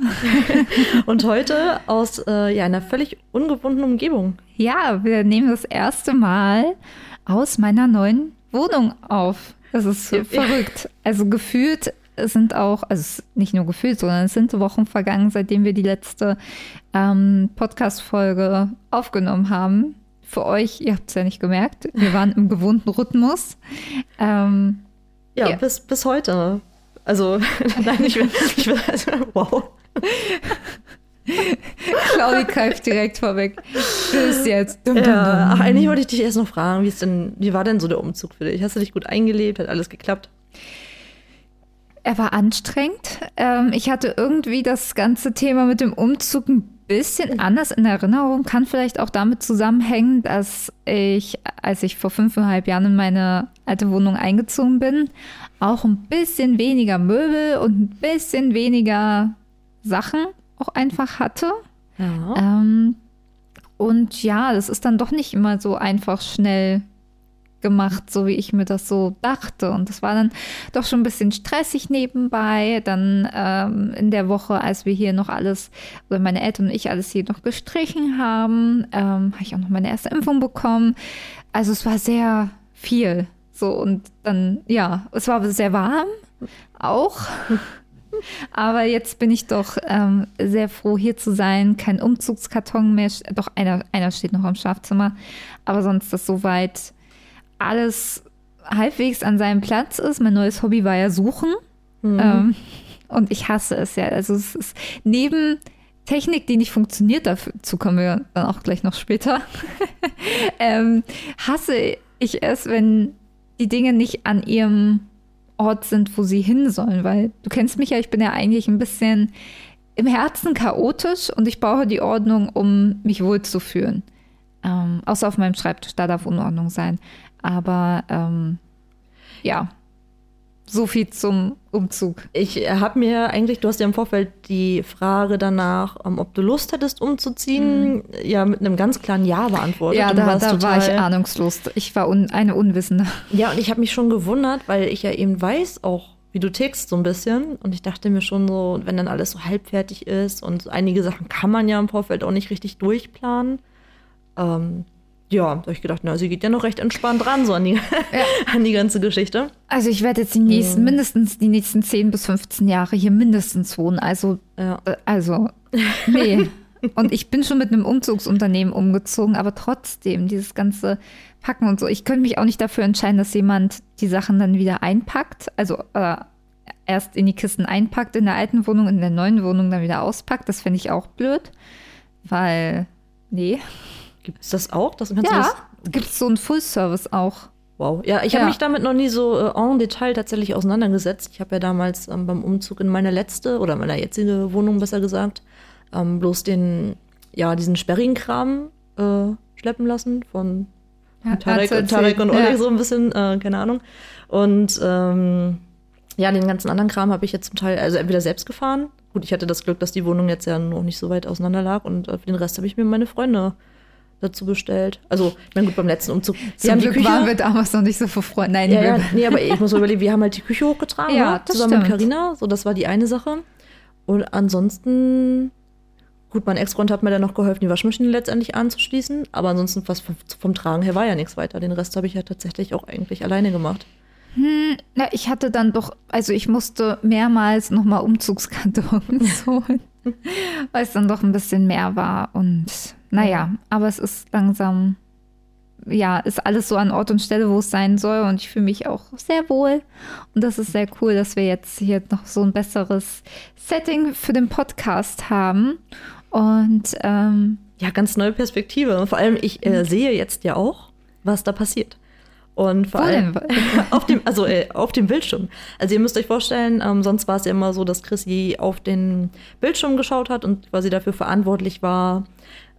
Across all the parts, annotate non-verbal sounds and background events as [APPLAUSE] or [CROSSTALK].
[LAUGHS] Und heute aus äh, ja, einer völlig ungewohnten Umgebung. Ja, wir nehmen das erste Mal aus meiner neuen Wohnung auf. Das ist so verrückt. Also gefühlt sind auch, also nicht nur gefühlt, sondern es sind Wochen vergangen, seitdem wir die letzte ähm, Podcast-Folge aufgenommen haben. Für euch, ihr habt es ja nicht gemerkt, wir waren im gewohnten Rhythmus. Ähm, ja, ja, Bis, bis heute. Also, [LAUGHS] nein, ich will, ich will also, wow. Claudi greift direkt vorweg. Tschüss jetzt. Dum, ja, dum, dum. Ach, eigentlich wollte ich dich erst noch fragen, wie ist denn, wie war denn so der Umzug für dich? Hast du dich gut eingelebt? Hat alles geklappt? Er war anstrengend. Ähm, ich hatte irgendwie das ganze Thema mit dem Umzug ein bisschen anders in Erinnerung. Kann vielleicht auch damit zusammenhängen, dass ich, als ich vor fünfeinhalb Jahren in meine alte Wohnung eingezogen bin, auch ein bisschen weniger Möbel und ein bisschen weniger Sachen auch einfach hatte. Ja. Ähm, und ja, das ist dann doch nicht immer so einfach schnell gemacht, so wie ich mir das so dachte. Und das war dann doch schon ein bisschen stressig nebenbei. Dann ähm, in der Woche, als wir hier noch alles, oder meine Eltern und ich alles hier noch gestrichen haben, ähm, habe ich auch noch meine erste Impfung bekommen. Also es war sehr viel. So und dann, ja, es war sehr warm auch. [LAUGHS] Aber jetzt bin ich doch ähm, sehr froh, hier zu sein. Kein Umzugskarton mehr. Doch, einer, einer steht noch im Schlafzimmer. Aber sonst ist soweit alles halbwegs an seinem Platz ist. Mein neues Hobby war ja Suchen. Mhm. Ähm, und ich hasse es ja. Also es ist neben Technik, die nicht funktioniert, dazu kommen wir dann auch gleich noch später, [LAUGHS] ähm, hasse ich es, wenn die Dinge nicht an ihrem Ort sind, wo sie hin sollen. Weil du kennst mich ja, ich bin ja eigentlich ein bisschen im Herzen chaotisch und ich brauche die Ordnung, um mich wohlzufühlen. Ähm, außer auf meinem Schreibtisch, da darf Unordnung sein. Aber ähm, ja, so viel zum Umzug. Ich habe mir eigentlich, du hast ja im Vorfeld die Frage danach, um, ob du Lust hättest umzuziehen, mhm. ja mit einem ganz klaren Ja beantwortet. Ja, da, da war ich ahnungslos. Ich war un, eine Unwissende. Ja, und ich habe mich schon gewundert, weil ich ja eben weiß auch, wie du tickst so ein bisschen. Und ich dachte mir schon so, wenn dann alles so halbfertig ist und einige Sachen kann man ja im Vorfeld auch nicht richtig durchplanen. Ähm, ja, da habe ich gedacht, na, sie geht ja noch recht entspannt ran, so an die, ja. [LAUGHS] an die ganze Geschichte. Also ich werde jetzt die nächsten, mindestens die nächsten 10 bis 15 Jahre hier mindestens wohnen. Also, ja. äh, also, nee. [LAUGHS] und ich bin schon mit einem Umzugsunternehmen umgezogen, aber trotzdem, dieses ganze Packen und so. Ich könnte mich auch nicht dafür entscheiden, dass jemand die Sachen dann wieder einpackt. Also äh, erst in die Kisten einpackt in der alten Wohnung, in der neuen Wohnung dann wieder auspackt. Das finde ich auch blöd. Weil, nee. Gibt es das auch? Das ja, gibt es so einen Full-Service auch. Wow. Ja, ich habe mich damit noch nie so äh, en Detail tatsächlich auseinandergesetzt. Ich habe ja damals ähm, beim Umzug in meine letzte oder meine jetzige Wohnung besser gesagt, ähm, bloß den, ja, diesen sperrigen Kram äh, schleppen lassen von, ja, Tarek, Tarek, und Oleg ja. so ein bisschen, äh, keine Ahnung. Und ähm, ja, den ganzen anderen Kram habe ich jetzt zum Teil, also entweder selbst gefahren. Gut, ich hatte das Glück, dass die Wohnung jetzt ja noch nicht so weit auseinander lag und äh, für den Rest habe ich mir meine Freunde dazu bestellt. Also, ich meine, gut, beim letzten Umzug. Zum haben Glück die Küche, waren wir damals noch nicht so verfreundet. Nein, ja, ja, nee, aber ich [LAUGHS] muss mal überlegen, wir haben halt die Küche hochgetragen, ja, ne? zusammen stimmt. mit Carina. So, das war die eine Sache. Und ansonsten, gut, mein Ex-Freund hat mir dann noch geholfen, die Waschmaschine letztendlich anzuschließen. Aber ansonsten, was vom, vom Tragen her war ja nichts weiter. Den Rest habe ich ja tatsächlich auch eigentlich alleine gemacht. Hm, na, ich hatte dann doch, also ich musste mehrmals nochmal Umzugskartons [LAUGHS] holen, [LAUGHS] weil es dann doch ein bisschen mehr war und naja, aber es ist langsam, ja, ist alles so an Ort und Stelle, wo es sein soll. Und ich fühle mich auch sehr wohl. Und das ist sehr cool, dass wir jetzt hier noch so ein besseres Setting für den Podcast haben. Und ähm, ja, ganz neue Perspektive. Vor allem, ich äh, sehe jetzt ja auch, was da passiert. Und vor allem [LAUGHS] auf dem, also äh, auf dem Bildschirm. Also ihr müsst euch vorstellen, ähm, sonst war es ja immer so, dass Chrissy auf den Bildschirm geschaut hat und quasi dafür verantwortlich war,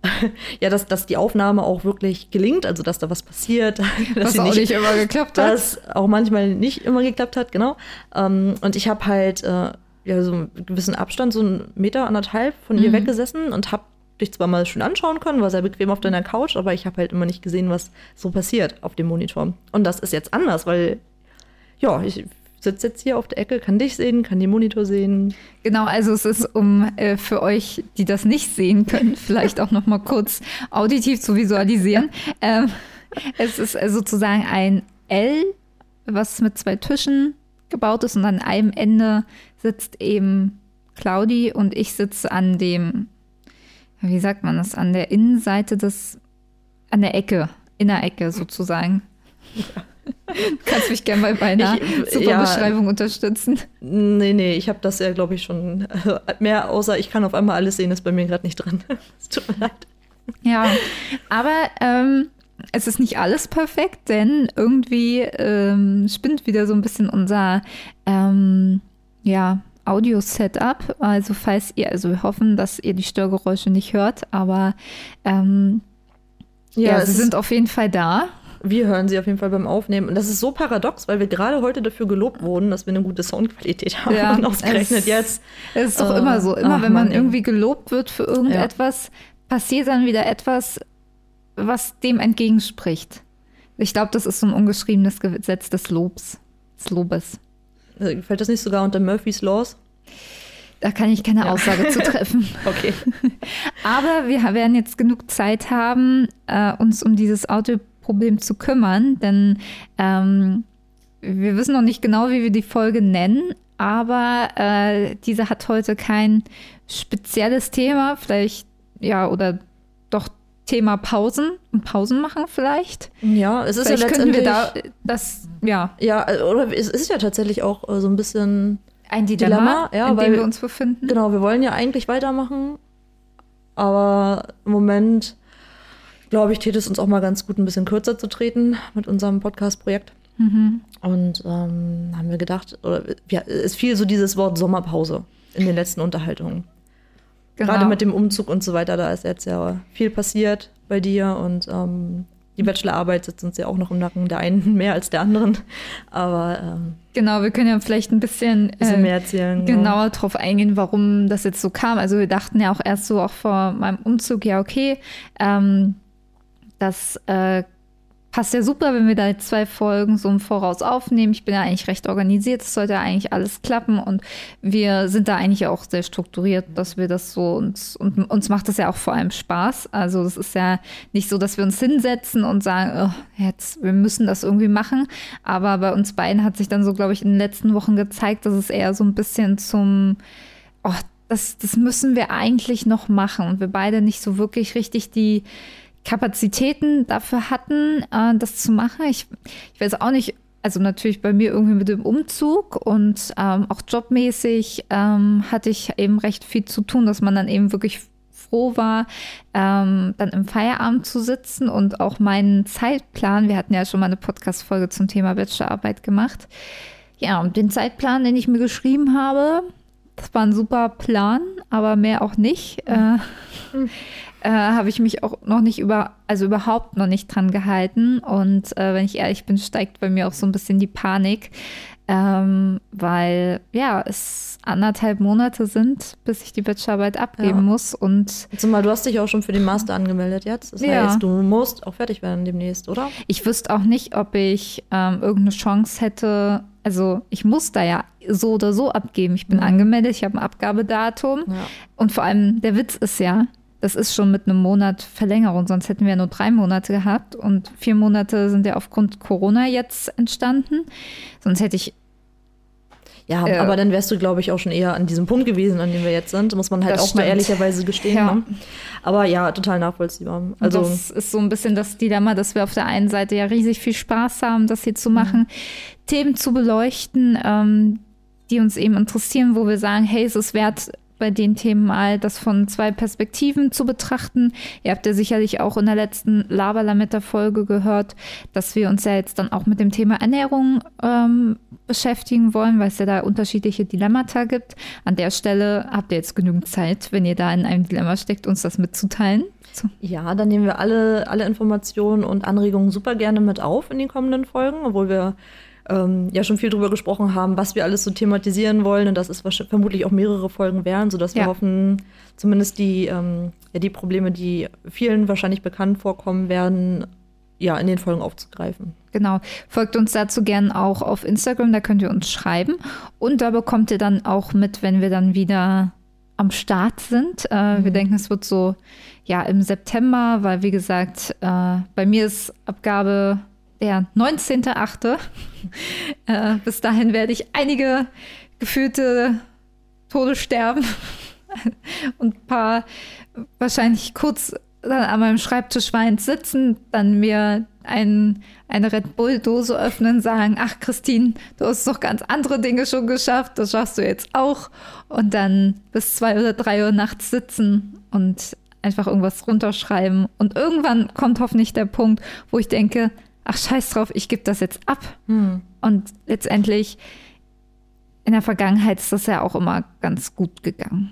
[LAUGHS] ja, dass, dass die Aufnahme auch wirklich gelingt, also dass da was passiert. [LAUGHS] dass was sie auch nicht, nicht immer geklappt hat. dass auch manchmal nicht immer geklappt hat, genau. Ähm, und ich habe halt äh, ja, so einen gewissen Abstand, so einen Meter, anderthalb von ihr Mhm. weggesessen und habe dich zwar mal schön anschauen können, war sehr bequem auf deiner Couch, aber ich habe halt immer nicht gesehen, was so passiert auf dem Monitor. Und das ist jetzt anders, weil ja, ich sitze jetzt hier auf der Ecke, kann dich sehen, kann den Monitor sehen. Genau, also es ist, um äh, für euch, die das nicht sehen können, [LAUGHS] vielleicht auch noch mal kurz auditiv zu visualisieren. Ähm, es ist sozusagen ein L, was mit zwei Tischen gebaut ist und an einem Ende sitzt eben Claudi und ich sitze an dem, wie sagt man das, an der Innenseite des, an der Ecke, Innerecke sozusagen. Du [LAUGHS] kannst mich gerne mal bei einer Ich- super ja. Beschreibung unterstützen. Nee, nee, ich habe das ja, glaube ich, schon äh, mehr, außer ich kann auf einmal alles sehen, ist bei mir gerade nicht dran. [LAUGHS] Es tut mir leid. Ja, aber ähm, es ist nicht alles perfekt, denn irgendwie ähm, spinnt wieder so ein bisschen unser ähm, ja, Audio-Setup. Also falls ihr, also wir hoffen, dass ihr die Störgeräusche nicht hört, aber ähm, ja, es sie sind auf jeden Fall da. Wir hören sie auf jeden Fall beim Aufnehmen. Und das ist so paradox, weil wir gerade heute dafür gelobt wurden, dass wir eine gute Soundqualität haben. Ja, [LAUGHS] und ausgerechnet es- jetzt. Es ist doch Äh, immer so. Immer ach, wenn man Mann, irgendwie gelobt wird für irgendetwas, passiert dann wieder etwas, was dem entgegenspricht. Ich glaube, das ist so ein ungeschriebenes Gesetz des Lobs. Des Lobes. Äh, Fällt das nicht sogar unter Murphy's Laws? Da kann ich keine Aussage zu treffen. [LAUGHS] Okay. [LAUGHS] Aber wir werden jetzt genug Zeit haben, äh, uns um dieses Audioproblem zu kümmern, denn ähm, wir wissen noch nicht genau, wie wir die Folge nennen, aber äh, diese hat heute kein spezielles Thema, vielleicht, ja, oder doch Thema Pausen und Pausen machen vielleicht. Ja, es ist vielleicht ja letztendlich. da das, ja, ja, äh, oder es ist ja tatsächlich auch äh, so ein bisschen. ein Dilemma, Dilemma, ja, in dem wir uns befinden. Genau, wir wollen ja eigentlich weitermachen. Aber im Moment, glaube ich, täte es uns auch mal ganz gut, ein bisschen kürzer zu treten mit unserem Podcast-Projekt. Mhm. Und ähm, haben wir gedacht, oder ja, es fiel so dieses Wort Sommerpause in den letzten Unterhaltungen. Genau. Gerade mit dem Umzug und so weiter, da ist jetzt ja viel passiert bei dir und ähm, die Bachelorarbeit sitzt uns ja auch noch im Nacken, der einen [LAUGHS] mehr als der anderen. Aber ähm, Genau, wir können ja vielleicht ein bisschen, bisschen äh, mehr erzählen. genauer drauf eingehen, warum das jetzt so kam. Also wir dachten ja auch erst so auch vor meinem Umzug, ja okay, ähm, das äh, passt ja super, wenn wir da zwei Folgen so im Voraus aufnehmen. Ich bin ja eigentlich recht organisiert, es sollte eigentlich alles klappen und wir sind da eigentlich auch sehr strukturiert, dass wir das so uns und uns macht das ja auch vor allem Spaß. Also es ist ja nicht so, dass wir uns hinsetzen und sagen, oh, jetzt wir müssen das irgendwie machen. Aber bei uns beiden hat sich dann so, glaube ich, in den letzten Wochen gezeigt, dass es eher so ein bisschen zum oh, das, das müssen wir eigentlich noch machen und wir beide nicht so wirklich richtig die Kapazitäten dafür hatten, äh, das zu machen. Ich, ich weiß auch nicht, also natürlich bei mir irgendwie mit dem Umzug und ähm, auch jobmäßig ähm, hatte ich eben recht viel zu tun, dass man dann eben wirklich froh war, ähm, dann im Feierabend zu sitzen und auch meinen Zeitplan, wir hatten ja schon mal eine Podcast-Folge zum Thema Bachelorarbeit gemacht. Ja, und den Zeitplan, den ich mir geschrieben habe, das war ein super Plan, aber mehr auch nicht. Äh, [LAUGHS] äh, habe ich mich auch noch nicht über, also überhaupt noch nicht dran gehalten. Und äh, wenn ich ehrlich bin, steigt bei mir auch so ein bisschen die Panik, ähm, weil ja, es anderthalb Monate sind, bis ich die Bachelorarbeit abgeben Ja. muss. Und Zumal du hast dich auch schon für den Master angemeldet jetzt. Das Ja. heißt, du musst auch fertig werden demnächst, oder? ich wüsste auch nicht, ob ich ähm, irgendeine Chance hätte. Also ich muss da ja so oder so abgeben. Ich bin Mhm. angemeldet, ich habe ein Abgabedatum. Ja. Und vor allem, der Witz ist ja, das ist schon mit einem Monat Verlängerung, sonst hätten wir nur drei Monate gehabt und vier Monate sind ja aufgrund Corona jetzt entstanden. Sonst hätte ich, Ja, Äh, aber dann wärst du, glaube ich, auch schon eher an diesem Punkt gewesen, an dem wir jetzt sind. Muss man halt auch mal stimmt. ehrlicherweise gestehen. Ja. Ne? Aber ja, total nachvollziehbar. Also, das ist so ein bisschen das Dilemma, dass wir auf der einen Seite ja riesig viel Spaß haben, das hier zu machen, Themen zu beleuchten, ähm, die uns eben interessieren, wo wir sagen, hey, es ist wert, bei den Themen mal, das von zwei Perspektiven zu betrachten. Ihr habt ja sicherlich auch in der letzten Laberlametta-Folge gehört, dass wir uns ja jetzt dann auch mit dem Thema Ernährung ähm, beschäftigen wollen, weil es ja da unterschiedliche Dilemmata gibt. An der Stelle habt ihr jetzt genügend Zeit, wenn ihr da in einem Dilemma steckt, uns das mitzuteilen. So. Ja, dann nehmen wir alle, alle Informationen und Anregungen super gerne mit auf in den kommenden Folgen, obwohl wir ähm, ja schon viel darüber gesprochen haben, was wir alles so thematisieren wollen und dass es vermutlich auch mehrere Folgen wären, sodass wir ja. hoffen, zumindest die, ähm, ja, die Probleme, die vielen wahrscheinlich bekannt vorkommen werden, ja, in den Folgen aufzugreifen. Genau. Folgt uns dazu gern auch auf Instagram, da könnt ihr uns schreiben. Und da bekommt ihr dann auch mit, wenn wir dann wieder am Start sind. Äh, mhm. Wir denken, es wird so ja im September, weil wie gesagt, äh, bei mir ist Abgabe der 19.8. äh, bis dahin werde ich einige gefühlte Tode sterben [LAUGHS] und ein paar wahrscheinlich kurz dann an meinem Schreibtisch weinend sitzen, dann mir ein, eine Red Bull-Dose öffnen, sagen, ach Christine, du hast doch ganz andere Dinge schon geschafft, das schaffst du jetzt auch. Und dann bis zwei oder drei Uhr nachts sitzen und einfach irgendwas runterschreiben. Und irgendwann kommt hoffentlich der Punkt, wo ich denke, ach scheiß drauf, ich gebe das jetzt ab. Hm. Und letztendlich in der Vergangenheit ist das ja auch immer ganz gut gegangen.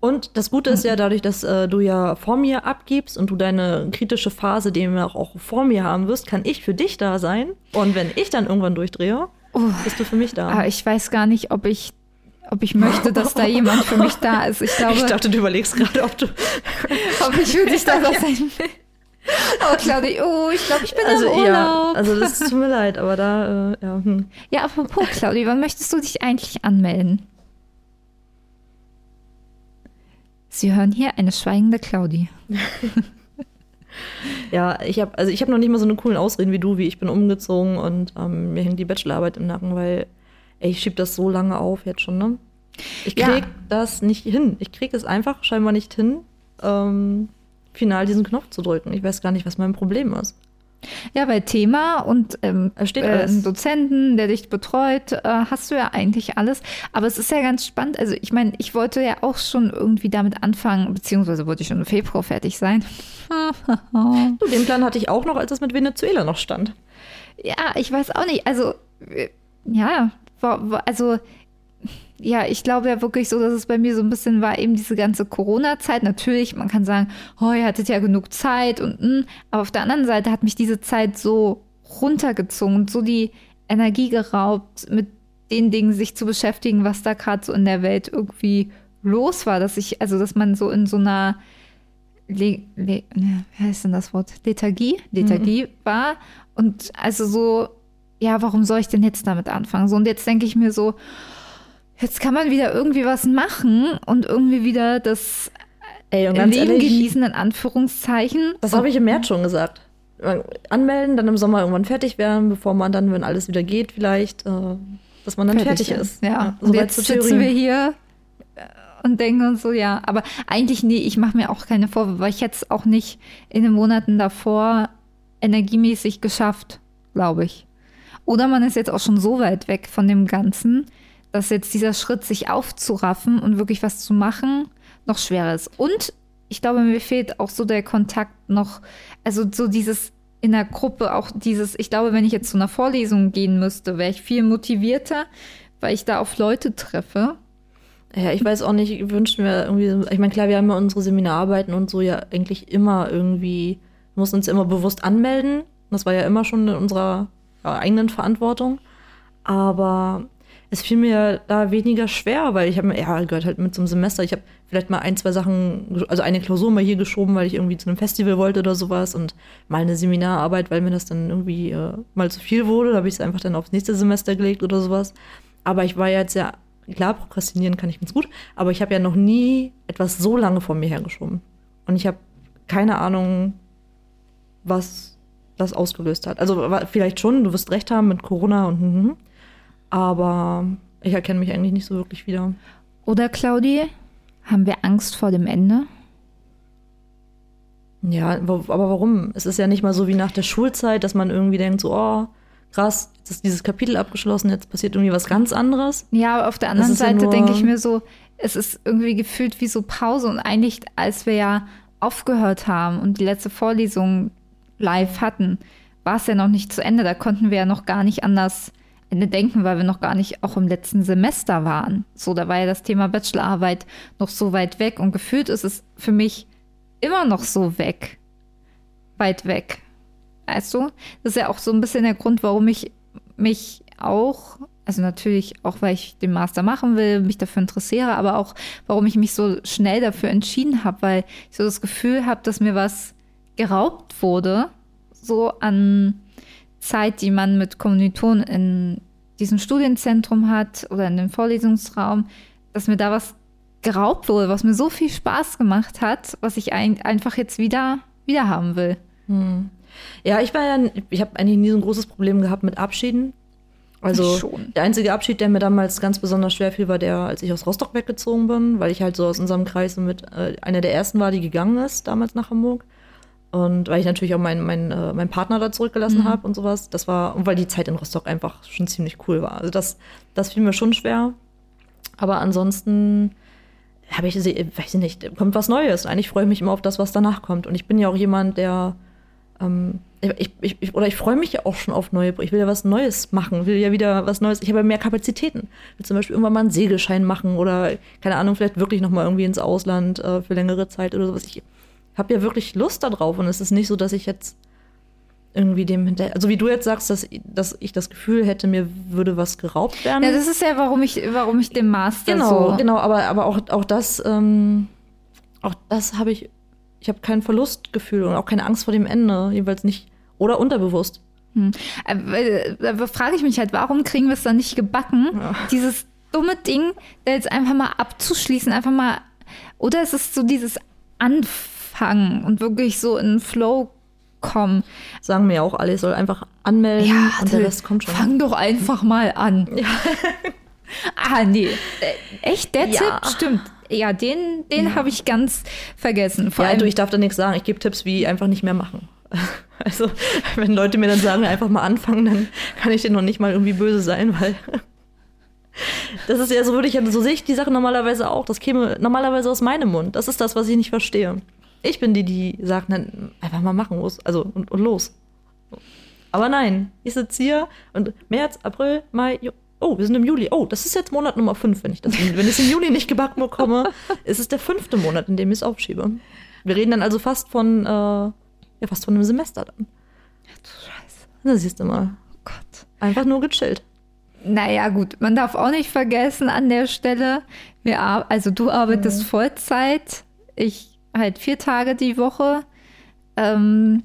Und das Gute ist ja dadurch, dass äh, du ja vor mir abgibst und du deine kritische Phase dem auch vor mir haben wirst, kann ich für dich da sein. Und wenn ich dann irgendwann durchdrehe, oh, bist du für mich da. Aber ich weiß gar nicht, ob ich ob ich möchte, dass da jemand für mich da ist. Ich, [LAUGHS] glaube, ich dachte, du überlegst gerade, ob du [LAUGHS] ob ich für dich da sein [LAUGHS] will. Oh, Claudi, oh, ich glaube, ich bin also, im Urlaub. Ja, also das [LAUGHS] tut mir leid, aber da, äh, ja. Hm. Ja, apropos, Claudi, wann möchtest du dich eigentlich anmelden? Sie hören hier eine schweigende Claudi. [LAUGHS] ja, ich habe also ich noch nicht mal so eine coolen Ausreden wie du, wie ich bin umgezogen und ähm, mir hängt die Bachelorarbeit im Nacken, weil ey, ich schieb das so lange auf jetzt schon, ne? Ich krieg ja. das nicht hin. Ich krieg es einfach scheinbar nicht hin, ähm, final diesen Knopf zu drücken. Ich weiß gar nicht, was mein Problem ist. Ja, bei Thema und ähm, äh, einen Dozenten, der dich betreut, äh, hast du ja eigentlich alles. Aber es ist ja ganz spannend. Also ich meine, ich wollte ja auch schon irgendwie damit anfangen, beziehungsweise wollte ich schon im Februar fertig sein. du, den Plan hatte ich auch noch, als es mit Venezuela noch stand. Ja, ich weiß auch nicht. Also, äh, ja, also ja, ich glaube ja wirklich so, dass es bei mir so ein bisschen war, eben diese ganze Corona-Zeit. Natürlich, man kann sagen, oh, ihr hattet ja genug Zeit und, mh. Hm, aber auf der anderen Seite hat mich diese Zeit so runtergezogen und so die Energie geraubt, mit den Dingen sich zu beschäftigen, was da gerade so in der Welt irgendwie los war, dass ich, also dass man so in so einer Le, Le, ne, wie heißt denn das Wort? Lethargie, Lethargie mhm. war. Und also so, ja, warum soll ich denn jetzt damit anfangen? So, und jetzt denke ich mir so, jetzt kann man wieder irgendwie was machen und irgendwie wieder das Ey, Leben ehrlich, genießen, in Anführungszeichen. Das habe ich im März schon gesagt. Anmelden, dann im Sommer irgendwann fertig werden, bevor man dann, wenn alles wieder geht, vielleicht, äh, dass man dann fertig, fertig ist. Ja, ja und jetzt sitzen wir hier äh, und denken uns so, ja, aber eigentlich, nee, ich mache mir auch keine Vorwürfe, weil ich jetzt auch nicht in den Monaten davor energiemäßig geschafft, glaube ich. Oder man ist jetzt auch schon so weit weg von dem Ganzen, dass jetzt dieser Schritt, sich aufzuraffen und wirklich was zu machen, noch schwerer ist. Und ich glaube, mir fehlt auch so der Kontakt noch, also so dieses in der Gruppe, auch dieses, ich glaube, wenn ich jetzt zu einer Vorlesung gehen müsste, wäre ich viel motivierter, weil ich da auf Leute treffe. Ja, ich weiß auch nicht, ich wünsche mir irgendwie, ich meine, klar, wir haben ja unsere Seminararbeiten und so ja eigentlich immer irgendwie, wir mussten uns immer bewusst anmelden. Das war ja immer schon in unserer ja, eigenen Verantwortung. Aber es fiel mir da weniger schwer, weil ich habe mir, ja, gehört halt mit zum Semester. Ich habe vielleicht mal ein, zwei Sachen, also eine Klausur mal hier geschoben, weil ich irgendwie zu einem Festival wollte oder sowas und mal eine Seminararbeit, weil mir das dann irgendwie äh, mal zu viel wurde. Da habe ich es einfach dann aufs nächste Semester gelegt oder sowas. Aber ich war jetzt ja, klar, prokrastinieren kann ich ganz gut, aber ich habe ja noch nie etwas so lange vor mir hergeschoben. Und ich habe keine Ahnung, was das ausgelöst hat. Also vielleicht schon, du wirst recht haben mit Corona und, und, und aber ich erkenne mich eigentlich nicht so wirklich wieder. Oder Claudie, haben wir Angst vor dem Ende? Ja, aber warum? Es ist ja nicht mal so wie nach der Schulzeit, dass man irgendwie denkt, so, oh, krass, jetzt ist dieses Kapitel abgeschlossen, jetzt passiert irgendwie was ganz anderes. Ja, aber auf der anderen Seite ja denke ich mir so, es ist irgendwie gefühlt wie so Pause und eigentlich, als wir ja aufgehört haben und die letzte Vorlesung live hatten, war es ja noch nicht zu Ende. Da konnten wir ja noch gar nicht anders Ende denken, weil wir noch gar nicht auch im letzten Semester waren. So, da war ja das Thema Bachelorarbeit noch so weit weg und gefühlt ist es für mich immer noch so weg. Weit weg. Weißt du? Das ist ja auch so ein bisschen der Grund, warum ich mich auch, also natürlich auch, weil ich den Master machen will, mich dafür interessiere, aber auch, warum ich mich so schnell dafür entschieden habe, weil ich so das Gefühl habe, dass mir was geraubt wurde, so an Zeit, die man mit Kommilitonen in diesem Studienzentrum hat oder in dem Vorlesungsraum, dass mir da was geraubt wurde, was mir so viel Spaß gemacht hat, was ich ein, einfach jetzt wieder, wieder haben will. Hm. Ja, ich war ja, ich habe eigentlich nie so ein großes Problem gehabt mit Abschieden. Also der einzige Abschied, der mir damals ganz besonders schwer fiel, war der, als ich aus Rostock weggezogen bin, weil ich halt so aus unserem Kreis mit äh, einer der ersten war, die gegangen ist, damals nach Hamburg. Und weil ich natürlich auch meinen mein, äh, mein Partner da zurückgelassen mhm. habe und sowas. Das war, und weil die Zeit in Rostock einfach schon ziemlich cool war. Also das, das fiel mir schon schwer. Aber ansonsten habe ich, weiß ich nicht, kommt was Neues. Eigentlich freue ich mich immer auf das, was danach kommt. Und ich bin ja auch jemand, der ähm, ich, ich, ich, oder ich freue mich ja auch schon auf neue. Ich will ja was Neues machen, will ja wieder was Neues. Ich habe ja mehr Kapazitäten. Ich will zum Beispiel irgendwann mal einen Segelschein machen oder keine Ahnung, vielleicht wirklich noch mal irgendwie ins Ausland äh, für längere Zeit oder sowas. Ich habe ja wirklich Lust darauf und es ist nicht so, dass ich jetzt irgendwie dem hinterher, also wie du jetzt sagst, dass, dass ich das Gefühl hätte, mir würde was geraubt werden. Ja, das ist ja, warum ich, warum ich den Master genau, so. Genau, aber, aber auch, auch das, ähm, auch das habe ich, ich habe kein Verlustgefühl und auch keine Angst vor dem Ende, jeweils nicht, oder unterbewusst. Hm. Äh, da frage ich mich halt, warum kriegen wir es dann nicht gebacken, ja. dieses dumme Ding da jetzt einfach mal abzuschließen, einfach mal, oder ist es so dieses Anfangen? Anfangen und wirklich so in Flow kommen. Sagen mir auch alle, ich soll einfach anmelden ja, und der Rest kommt schon. Fang doch einfach mal an. Ja. [LAUGHS] ah, nee. Äh, echt, der ja. Tipp? Stimmt. Ja, den, den ja. habe ich ganz vergessen. Vor ja, allem, du, ich darf da nichts sagen. Ich gebe Tipps wie einfach nicht mehr machen. [LAUGHS] Also, wenn Leute mir dann sagen, einfach mal anfangen, dann kann ich denen noch nicht mal irgendwie böse sein, weil [LAUGHS] das ist ja so würde ich so sehe ich die Sache normalerweise auch. Das käme normalerweise aus meinem Mund. Das ist das, was ich nicht verstehe. Ich bin die, die sagt, dann einfach mal machen muss. Also und, und los. Aber nein, ich sitze hier und März, April, Mai, Ju Oh, wir sind im Juli. Oh, das ist jetzt Monat Nummer 5, wenn ich das wenn ich es im Juli nicht gebacken bekomme, ist es der fünfte Monat, in dem ich es aufschiebe. Wir reden dann also fast von, äh, ja, fast von einem Semester dann. Ja, du Scheiße. Da siehst du mal. Oh Gott. Einfach nur gechillt. Naja, gut, man darf auch nicht vergessen an der Stelle, wir, also du arbeitest mhm. Vollzeit, ich halt vier Tage die Woche ähm,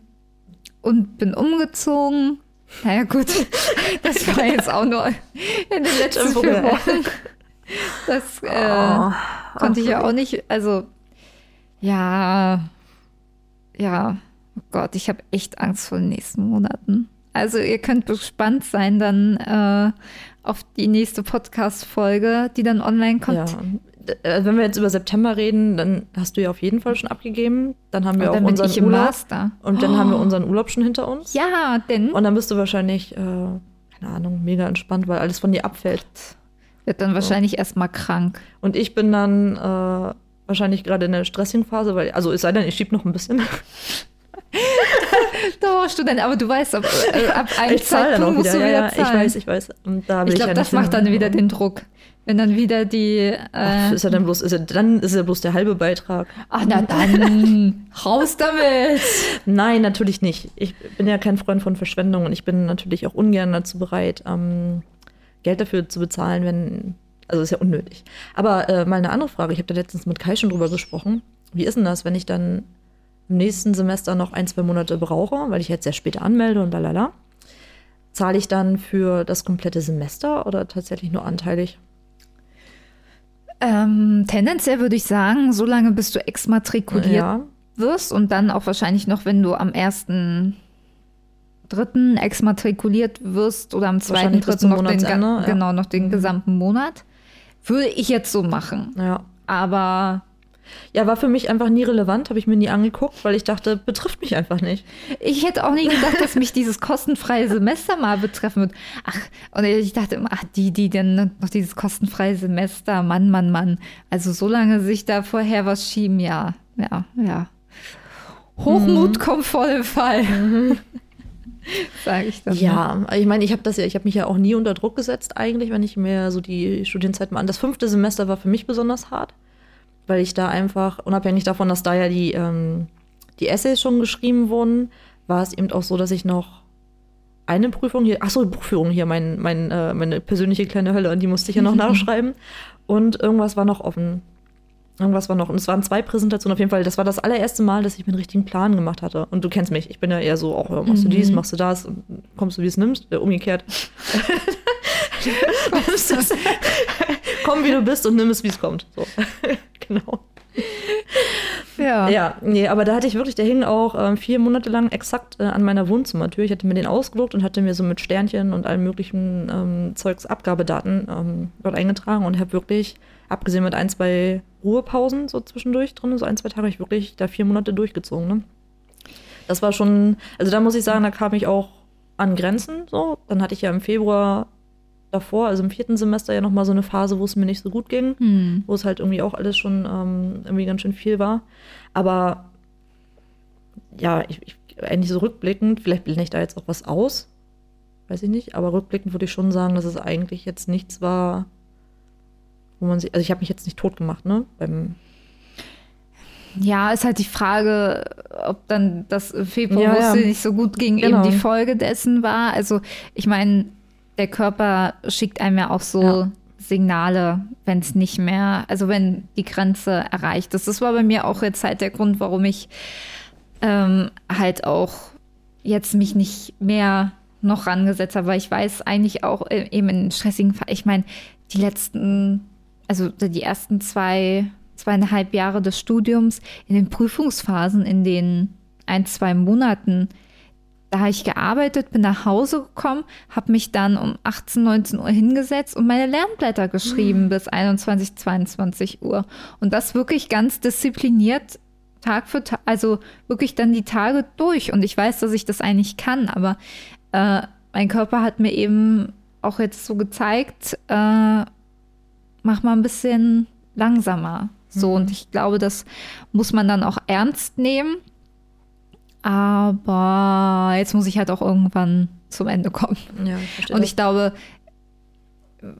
und bin umgezogen. Naja, gut, [LAUGHS] das war jetzt auch nur in den letzten vier Wochen. Das äh, oh, konnte ich ja auch nicht. Also, ja, ja, oh Gott, ich habe echt Angst vor den nächsten Monaten. Also, ihr könnt gespannt sein dann äh, auf die nächste Podcast-Folge, die dann online kommt. Ja, wenn wir jetzt über September reden, dann hast du ja auf jeden Fall schon abgegeben. Dann haben wir und auch unseren Urlaub. Master. Und dann oh. haben wir oh. unseren Urlaub schon hinter uns. Ja, denn. Und dann bist du wahrscheinlich, äh, keine Ahnung, mega entspannt, weil alles von dir abfällt. Wird dann so. wahrscheinlich erstmal krank. Und ich bin dann äh, wahrscheinlich gerade in der stressigen Phase, weil, also es sei denn, ich schieb noch ein bisschen. [LAUGHS] Doch, Student, aber du weißt, ab, äh, ab einem Zeitpunkt musst du wieder ja, zahlen. Ich weiß, ich weiß. ich glaube, das macht dann wieder den Druck. Wenn dann wieder die. Äh, Ach, ist ja dann bloß, ist ja, dann ist ja bloß der halbe Beitrag. Ach, na dann, raus damit! Nein, natürlich nicht. Ich bin ja kein Freund von Verschwendung und ich bin natürlich auch ungern dazu bereit, ähm, Geld dafür zu bezahlen, wenn. Also ist ja unnötig. Aber äh, mal eine andere Frage. Ich habe da letztens mit Kai schon drüber gesprochen. Wie ist denn das, wenn ich dann im nächsten Semester noch ein, zwei Monate brauche, weil ich jetzt sehr spät anmelde und lalala? Zahle ich dann für das komplette Semester oder tatsächlich nur anteilig? Ähm, tendenziell würde ich sagen, so lange bis du exmatrikuliert ja. wirst und dann auch wahrscheinlich noch, wenn du am ersten dritten exmatrikuliert wirst oder am zweiten dritten noch den, ja. genau noch den mhm. gesamten Monat, würde ich jetzt so machen. Ja. Aber Ja, war für mich einfach nie relevant, habe ich mir nie angeguckt, weil ich dachte, betrifft mich einfach nicht. Ich hätte auch nie gedacht, dass mich dieses kostenfreie Semester mal betreffen wird. Ach, und ich dachte immer, ach, die, die denn noch dieses kostenfreie Semester, Mann, Mann, Mann. Also so lange sich da vorher was schieben, ja, ja, ja. Hochmut mhm. kommt voll im Fall. Mhm. [LAUGHS] Sage ich dann. Ja, mal. ich meine, ich habe das ja, ich habe mich ja auch nie unter Druck gesetzt, eigentlich, wenn ich mir so die Studienzeit mal an. Das fünfte Semester war für mich besonders hart weil ich da einfach, unabhängig davon, dass da ja die, ähm, die Essays schon geschrieben wurden, war es eben auch so, dass ich noch eine Prüfung hier, achso, Buchführung hier, mein, mein, äh, meine persönliche kleine Hölle, und die musste ich ja noch [LAUGHS] nachschreiben. Und irgendwas war noch offen. Irgendwas war noch. Und es waren zwei Präsentationen auf jeden Fall. Das war das allererste Mal, dass ich mir einen richtigen Plan gemacht hatte. Und du kennst mich. Ich bin ja eher so, auch machst du dies, mhm. machst du das, kommst du, wie es nimmst, äh, umgekehrt. [LAUGHS] [LAUGHS] Komm, wie du bist und nimm es, wie es kommt. So. Genau. Ja. Ja, nee, aber da hatte ich wirklich, der hing auch äh, vier Monate lang exakt äh, an meiner Wohnzimmertür. Ich hatte mir den ausgedruckt und hatte mir so mit Sternchen und allem möglichen ähm, Zeugs Abgabedaten ähm, dort eingetragen und habe wirklich, abgesehen mit ein, zwei Ruhepausen so zwischendurch drin, so ein, zwei Tage, habe ich wirklich da vier Monate durchgezogen. Ne? Das war schon, also da muss ich sagen, da kam ich auch an Grenzen. So, dann hatte ich ja im Februar davor, also im vierten Semester ja nochmal so eine Phase, wo es mir nicht so gut ging, hm. wo es halt irgendwie auch alles schon ähm, irgendwie ganz schön viel war. Aber ja, ich, ich, eigentlich so rückblickend, vielleicht blende ich da jetzt auch was aus, weiß ich nicht, aber rückblickend würde ich schon sagen, dass es eigentlich jetzt nichts war, wo man sich, also ich habe mich jetzt nicht tot gemacht, ne, beim ja, ist halt die Frage, ob dann das Februar, ja, ja. nicht so gut ging, genau. eben die Folge dessen war. Also ich meine, der Körper schickt einem ja auch so ja. Signale, wenn es nicht mehr, also wenn die Grenze erreicht ist. Das war bei mir auch jetzt halt der Grund, warum ich ähm, halt auch jetzt mich nicht mehr noch rangesetzt habe, weil ich weiß eigentlich auch äh, eben in stressigen Fall, ich meine, die letzten, also die ersten zwei, zweieinhalb Jahre des Studiums in den Prüfungsphasen, in den ein, zwei Monaten, da habe ich gearbeitet, bin nach Hause gekommen, habe mich dann um 18, 19 Uhr hingesetzt und meine Lernblätter geschrieben mhm. bis 21, 22 Uhr. Und das wirklich ganz diszipliniert Tag für Tag, also wirklich dann die Tage durch. Und ich weiß, dass ich das eigentlich kann, aber äh, mein Körper hat mir eben auch jetzt so gezeigt, äh, mach mal ein bisschen langsamer. So, mhm. und ich glaube, das muss man dann auch ernst nehmen. Aber jetzt muss ich halt auch irgendwann zum Ende kommen. Ja, ich Und ich glaube,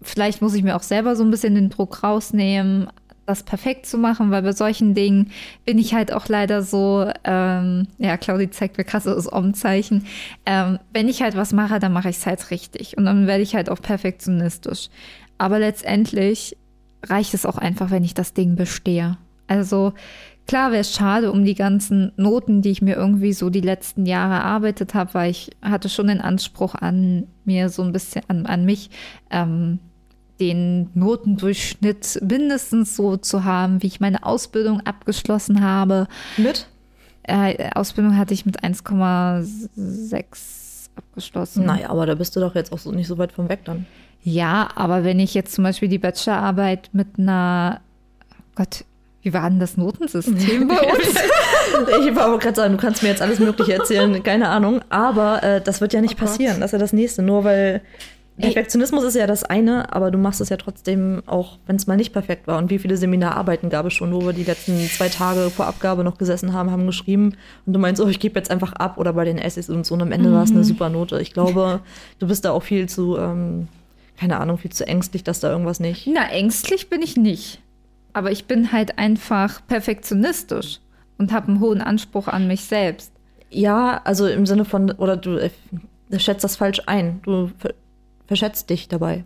vielleicht muss ich mir auch selber so ein bisschen den Druck rausnehmen, das perfekt zu machen, weil bei solchen Dingen bin ich halt auch leider so, ähm, ja, Claudi zeigt mir krasses Omzeichen. Ähm, wenn ich halt was mache, dann mache ich es halt richtig und dann werde ich halt auch perfektionistisch. Aber letztendlich reicht es auch einfach, wenn ich das Ding bestehe. Also Klar wäre es schade um die ganzen Noten, die ich mir irgendwie so die letzten Jahre erarbeitet habe, weil ich hatte schon den Anspruch an mir so ein bisschen, an, an mich, ähm, den Notendurchschnitt mindestens so zu haben, wie ich meine Ausbildung abgeschlossen habe. Mit? Äh, Ausbildung hatte ich mit 1,6 abgeschlossen. Naja, aber da bist du doch jetzt auch so nicht so weit vom weg dann. Ja, aber wenn ich jetzt zum Beispiel die Bachelorarbeit mit einer, oh Gott, wie war denn das Notensystem [LAUGHS] bei uns? ich war aber gerade sagen, du kannst mir jetzt alles Mögliche erzählen, [LAUGHS] keine Ahnung. Aber äh, das wird ja nicht oh passieren. Das ist ja das Nächste. Nur weil Perfektionismus ist ja das eine, aber du machst es ja trotzdem auch, wenn es mal nicht perfekt war. Und wie viele Seminararbeiten gab es schon, wo wir die letzten zwei Tage vor Abgabe noch gesessen haben, haben geschrieben und du meinst, oh, ich gebe jetzt einfach ab oder bei den Essays und so und am Ende mhm. war es eine super Note. Ich glaube, [LAUGHS] du bist da auch viel zu, ähm, keine Ahnung, viel zu ängstlich, dass da irgendwas nicht. Na, ängstlich bin ich nicht. Aber ich bin halt einfach perfektionistisch und habe einen hohen Anspruch an mich selbst. Ja, also im Sinne von, oder du, äh, schätzt das falsch ein. Du ver verschätzt dich dabei.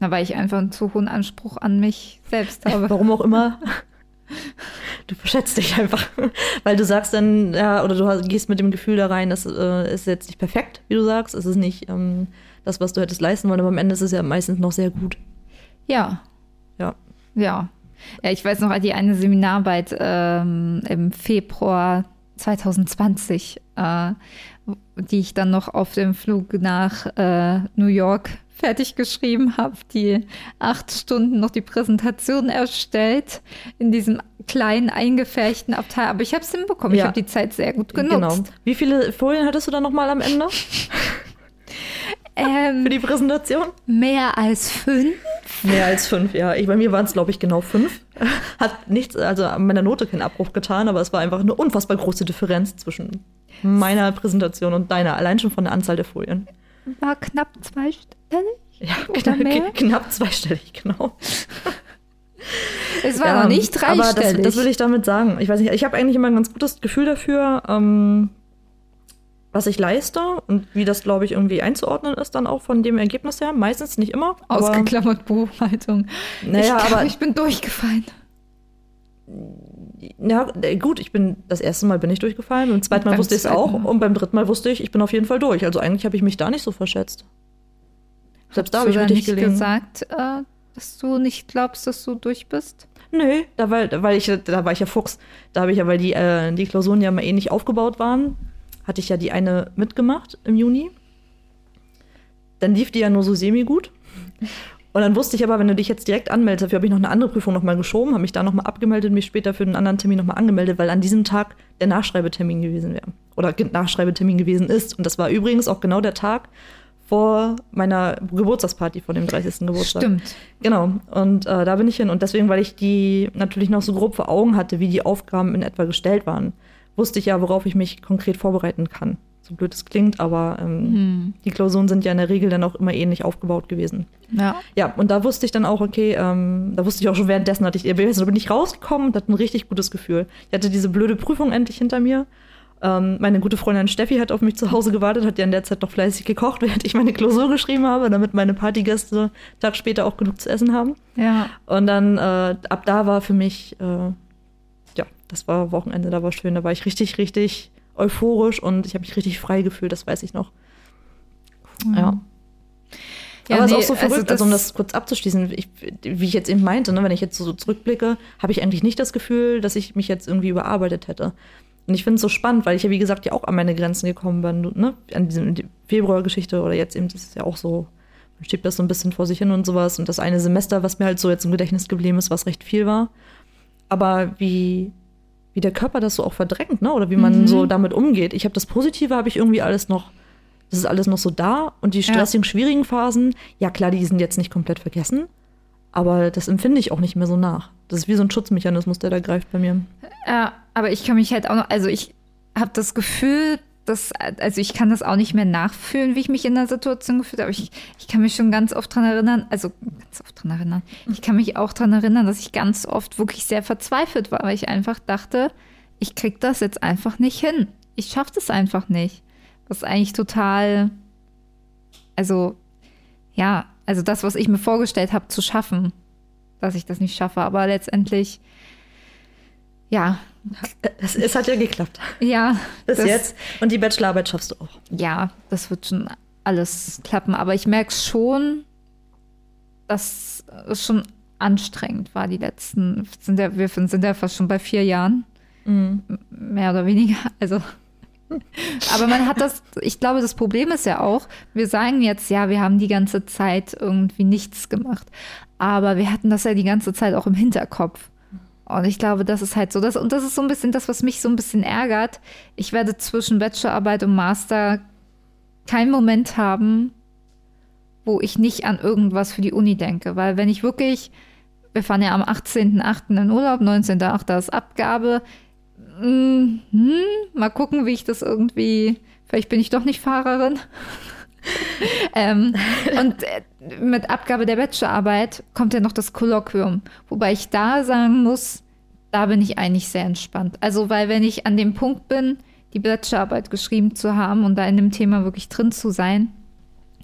Na, weil ich einfach einen zu hohen Anspruch an mich selbst [LAUGHS] habe. Warum auch immer. Du verschätzt dich einfach. Weil du sagst dann, ja, oder du gehst mit dem Gefühl da rein, das äh, ist jetzt nicht perfekt, wie du sagst. Es ist nicht ähm, das, was du hättest leisten wollen, aber am Ende ist es ja meistens noch sehr gut. Ja. Ja. Ja. Ja, ich weiß noch, die eine Seminararbeit ähm, im Februar 2020, äh, die ich dann noch auf dem Flug nach äh, New York fertig geschrieben habe, die acht Stunden noch die Präsentation erstellt in diesem kleinen eingefärchten Abteil. Aber ich habe es hinbekommen. Ja. Ich habe die Zeit sehr gut genutzt. Genau. Wie viele Folien hattest du dann nochmal am Ende? [LAUGHS] Ähm, Für die Präsentation? Mehr als fünf. Mehr als fünf, ja. Ich, bei mir waren es, glaube ich, genau fünf. Hat nichts, also an meiner Note keinen Abbruch getan, aber es war einfach eine unfassbar große Differenz zwischen meiner Präsentation und deiner, allein schon von der Anzahl der Folien. War knapp zweistellig? Ja, mehr? [LAUGHS] knapp zweistellig, genau. Es war ja, noch nicht dreistellig. Aber das, das, will ich damit sagen. Ich weiß nicht, ich habe eigentlich immer ein ganz gutes Gefühl dafür, ähm, was ich leiste und wie das, glaube ich, irgendwie einzuordnen ist, dann auch von dem Ergebnis her. Meistens nicht immer. Ausgeklammert Buchhaltung. Naja, ich glaub, aber ich bin durchgefallen. Ja, gut, ich bin das erste Mal bin ich durchgefallen, beim zweiten Mal beim wusste ich es auch Mal. und beim dritten Mal wusste ich, ich bin auf jeden Fall durch. Also eigentlich habe ich mich da nicht so verschätzt. Selbst da habe ich richtig nicht gelegen. gesagt, äh, dass du nicht glaubst, dass du durch bist? Nö, da war, weil ich, da war ich ja Fuchs. Da habe ich ja, weil die, äh, die Klausuren ja mal ähnlich aufgebaut waren, hatte ich ja die eine mitgemacht im Juni. Dann lief die ja nur so semi-gut. Und dann wusste ich aber, wenn du dich jetzt direkt anmeldest, dafür habe ich noch eine andere Prüfung nochmal geschoben, habe mich da nochmal abgemeldet und mich später für einen anderen Termin nochmal angemeldet, weil an diesem Tag der Nachschreibetermin gewesen wäre. Oder Nachschreibetermin gewesen ist. Und das war übrigens auch genau der Tag vor meiner Geburtstagsparty, vor dem 30. Geburtstag. Stimmt. Genau. Und äh, da bin ich hin. Und deswegen, weil ich die natürlich noch so grob vor Augen hatte, wie die Aufgaben in etwa gestellt waren, wusste ich ja, worauf ich mich konkret vorbereiten kann. So blöd es klingt, aber ähm, mhm. die Klausuren sind ja in der Regel dann auch immer ähnlich aufgebaut gewesen. Ja. Ja, und da wusste ich dann auch, okay, ähm, da wusste ich auch schon währenddessen, hatte ich, da bin ich rausgekommen und hatte ein richtig gutes Gefühl. Ich hatte diese blöde Prüfung endlich hinter mir. Ähm, meine gute Freundin Steffi hat auf mich zu Hause gewartet, hat ja in der Zeit noch fleißig gekocht, [LAUGHS] während ich meine Klausur geschrieben habe, damit meine Partygäste Tag später auch genug zu essen haben. Ja. Und dann äh, ab da war für mich äh, das war Wochenende, da war schön, da war ich richtig, richtig euphorisch und ich habe mich richtig frei gefühlt, das weiß ich noch. Mhm. Ja. Ja, Aber es nee, ist auch so verrückt, also, also, um das kurz abzuschließen, ich, wie ich jetzt eben meinte, ne, wenn ich jetzt so zurückblicke, habe ich eigentlich nicht das Gefühl, dass ich mich jetzt irgendwie überarbeitet hätte. Und ich finde es so spannend, weil ich ja, wie gesagt, ja auch an meine Grenzen gekommen bin, ne? an diese die Februargeschichte oder jetzt eben, das ist ja auch so, man schiebt das so ein bisschen vor sich hin und sowas. Und das eine Semester, was mir halt so jetzt im Gedächtnis geblieben ist, was recht viel war. Aber wie, wie der Körper das so auch verdrängt, ne? Oder wie man mhm. so damit umgeht. Ich habe das Positive, habe ich irgendwie alles noch, das ist alles noch so da. Und die stressigen, ja. schwierigen Phasen, ja klar, die sind jetzt nicht komplett vergessen, aber das empfinde ich auch nicht mehr so nach. Das ist wie so ein Schutzmechanismus, der da greift bei mir. Ja, aber ich kann mich halt auch noch, also ich habe das Gefühl, das, also ich kann das auch nicht mehr nachfühlen, wie ich mich in der Situation gefühlt habe. Ich, ich kann mich schon ganz oft dran erinnern, also ganz oft dran erinnern. Ich kann mich auch dran erinnern, dass ich ganz oft wirklich sehr verzweifelt war, weil ich einfach dachte, ich krieg das jetzt einfach nicht hin. Ich schaffe das einfach nicht. Ist eigentlich total, also ja, also das, was ich mir vorgestellt habe zu schaffen, dass ich das nicht schaffe. Aber letztendlich, ja, es, es, hat ja geklappt. Ja. Bis jetzt. Und die Bachelorarbeit schaffst du auch. Ja, das wird schon alles klappen. Aber ich merke schon, dass es schon anstrengend war, die letzten, sind ja, wir sind ja fast schon bei vier Jahren. Mhm. Mehr oder weniger. Also. Aber man hat das, ich glaube, das Problem ist ja auch, wir sagen jetzt, ja, wir haben die ganze Zeit irgendwie nichts gemacht. Aber wir hatten das ja die ganze Zeit auch im Hinterkopf. Und ich glaube, das ist halt so. Das, und das ist so ein bisschen das, was mich so ein bisschen ärgert. Ich werde zwischen Bachelorarbeit und Master keinen Moment haben, wo ich nicht an irgendwas für die Uni denke. Weil wenn ich wirklich, wir fahren ja am 18.08. in Urlaub, 19.08. ist Abgabe. Mm, hm, mal gucken, wie ich das irgendwie, vielleicht bin ich doch nicht Fahrerin. [LAUGHS] ähm, und äh, mit Abgabe der Bachelorarbeit kommt ja noch das Kolloquium, wobei ich da sagen muss, da bin ich eigentlich sehr entspannt. Also, weil wenn ich an dem Punkt bin, die Bachelorarbeit geschrieben zu haben und da in dem Thema wirklich drin zu sein,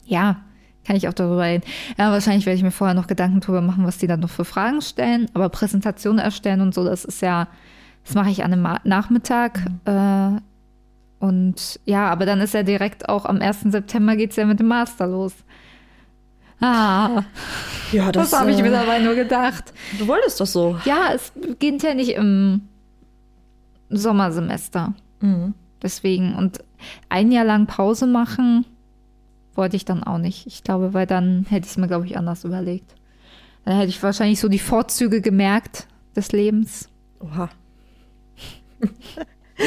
ja, kann ich auch darüber reden. Ja, wahrscheinlich werde ich mir vorher noch Gedanken darüber machen, was die dann noch für Fragen stellen. Aber Präsentationen erstellen und so, das ist ja, das mache ich an einem Nachmittag. Mhm. Äh, und ja, aber dann ist ja direkt auch am 1. September geht es ja mit dem Master los. Ah, ja, das, das habe ich mir äh, dabei nur gedacht. Du wolltest das so. Ja, es beginnt ja nicht im Sommersemester. Mhm. Deswegen. Und ein Jahr lang Pause machen wollte ich dann auch nicht. Ich glaube, weil dann hätte ich es mir, glaube ich, anders überlegt. Dann hätte ich wahrscheinlich so die Vorzüge gemerkt des Lebens. Oha.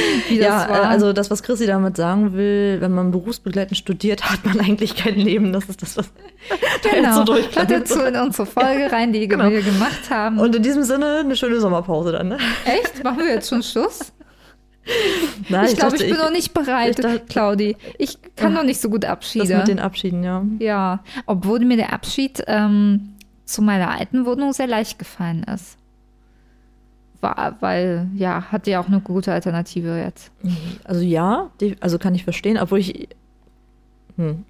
[LAUGHS] ja, war. also das, was Chrissy damit sagen will, wenn man berufsbegleitend studiert, hat man [LAUGHS] eigentlich kein Leben. Das ist das, was [LAUGHS] genau. so Hört dazu in unsere Folge rein, die genau. wir gemacht haben. Und in diesem Sinne eine schöne Sommerpause dann. Ne? Echt? Machen wir jetzt schon Schluss? Nein, ich, glaube, ich bin ich, noch nicht bereit, ich dachte, Claudi. Ich kann noch nicht so gut Abschiede. Das mit den Abschieden, ja. Ja, obwohl mir der Abschied ähm, zu meiner alten Wohnung sehr leicht gefallen ist war, weil ja, hatte ja auch eine gute Alternative jetzt. Also ja, die, also kann ich verstehen, obwohl ich, hm,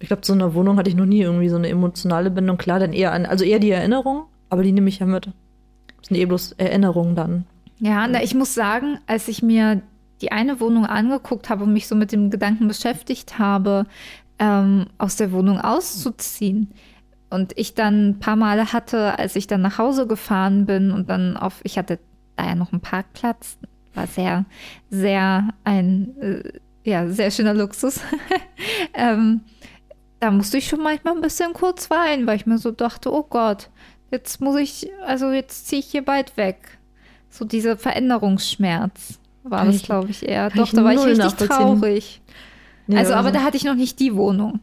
ich glaube, zu einer Wohnung hatte ich noch nie irgendwie so eine emotionale Bindung. Klar, dann eher an, also eher die Erinnerung, aber die nehme ich ja mit. Das sind eh bloß Erinnerungen dann. Ja, na, ich muss sagen, als ich mir die eine Wohnung angeguckt habe und mich so mit dem Gedanken beschäftigt habe, ähm, aus der Wohnung auszuziehen, und ich dann ein paar Male hatte, als ich dann nach Hause gefahren bin und dann auf, ich hatte da ja noch einen Parkplatz, war sehr, sehr ein, äh, ja, sehr schöner Luxus. [LAUGHS] ähm, da musste ich schon manchmal ein bisschen kurz weinen, weil ich mir so dachte, oh Gott, jetzt muss ich, also jetzt ziehe ich hier bald weg. So dieser Veränderungsschmerz war kann das, glaube ich, eher. Doch, da war ich richtig traurig. Nee, also, aber da hatte ich noch nicht die Wohnung.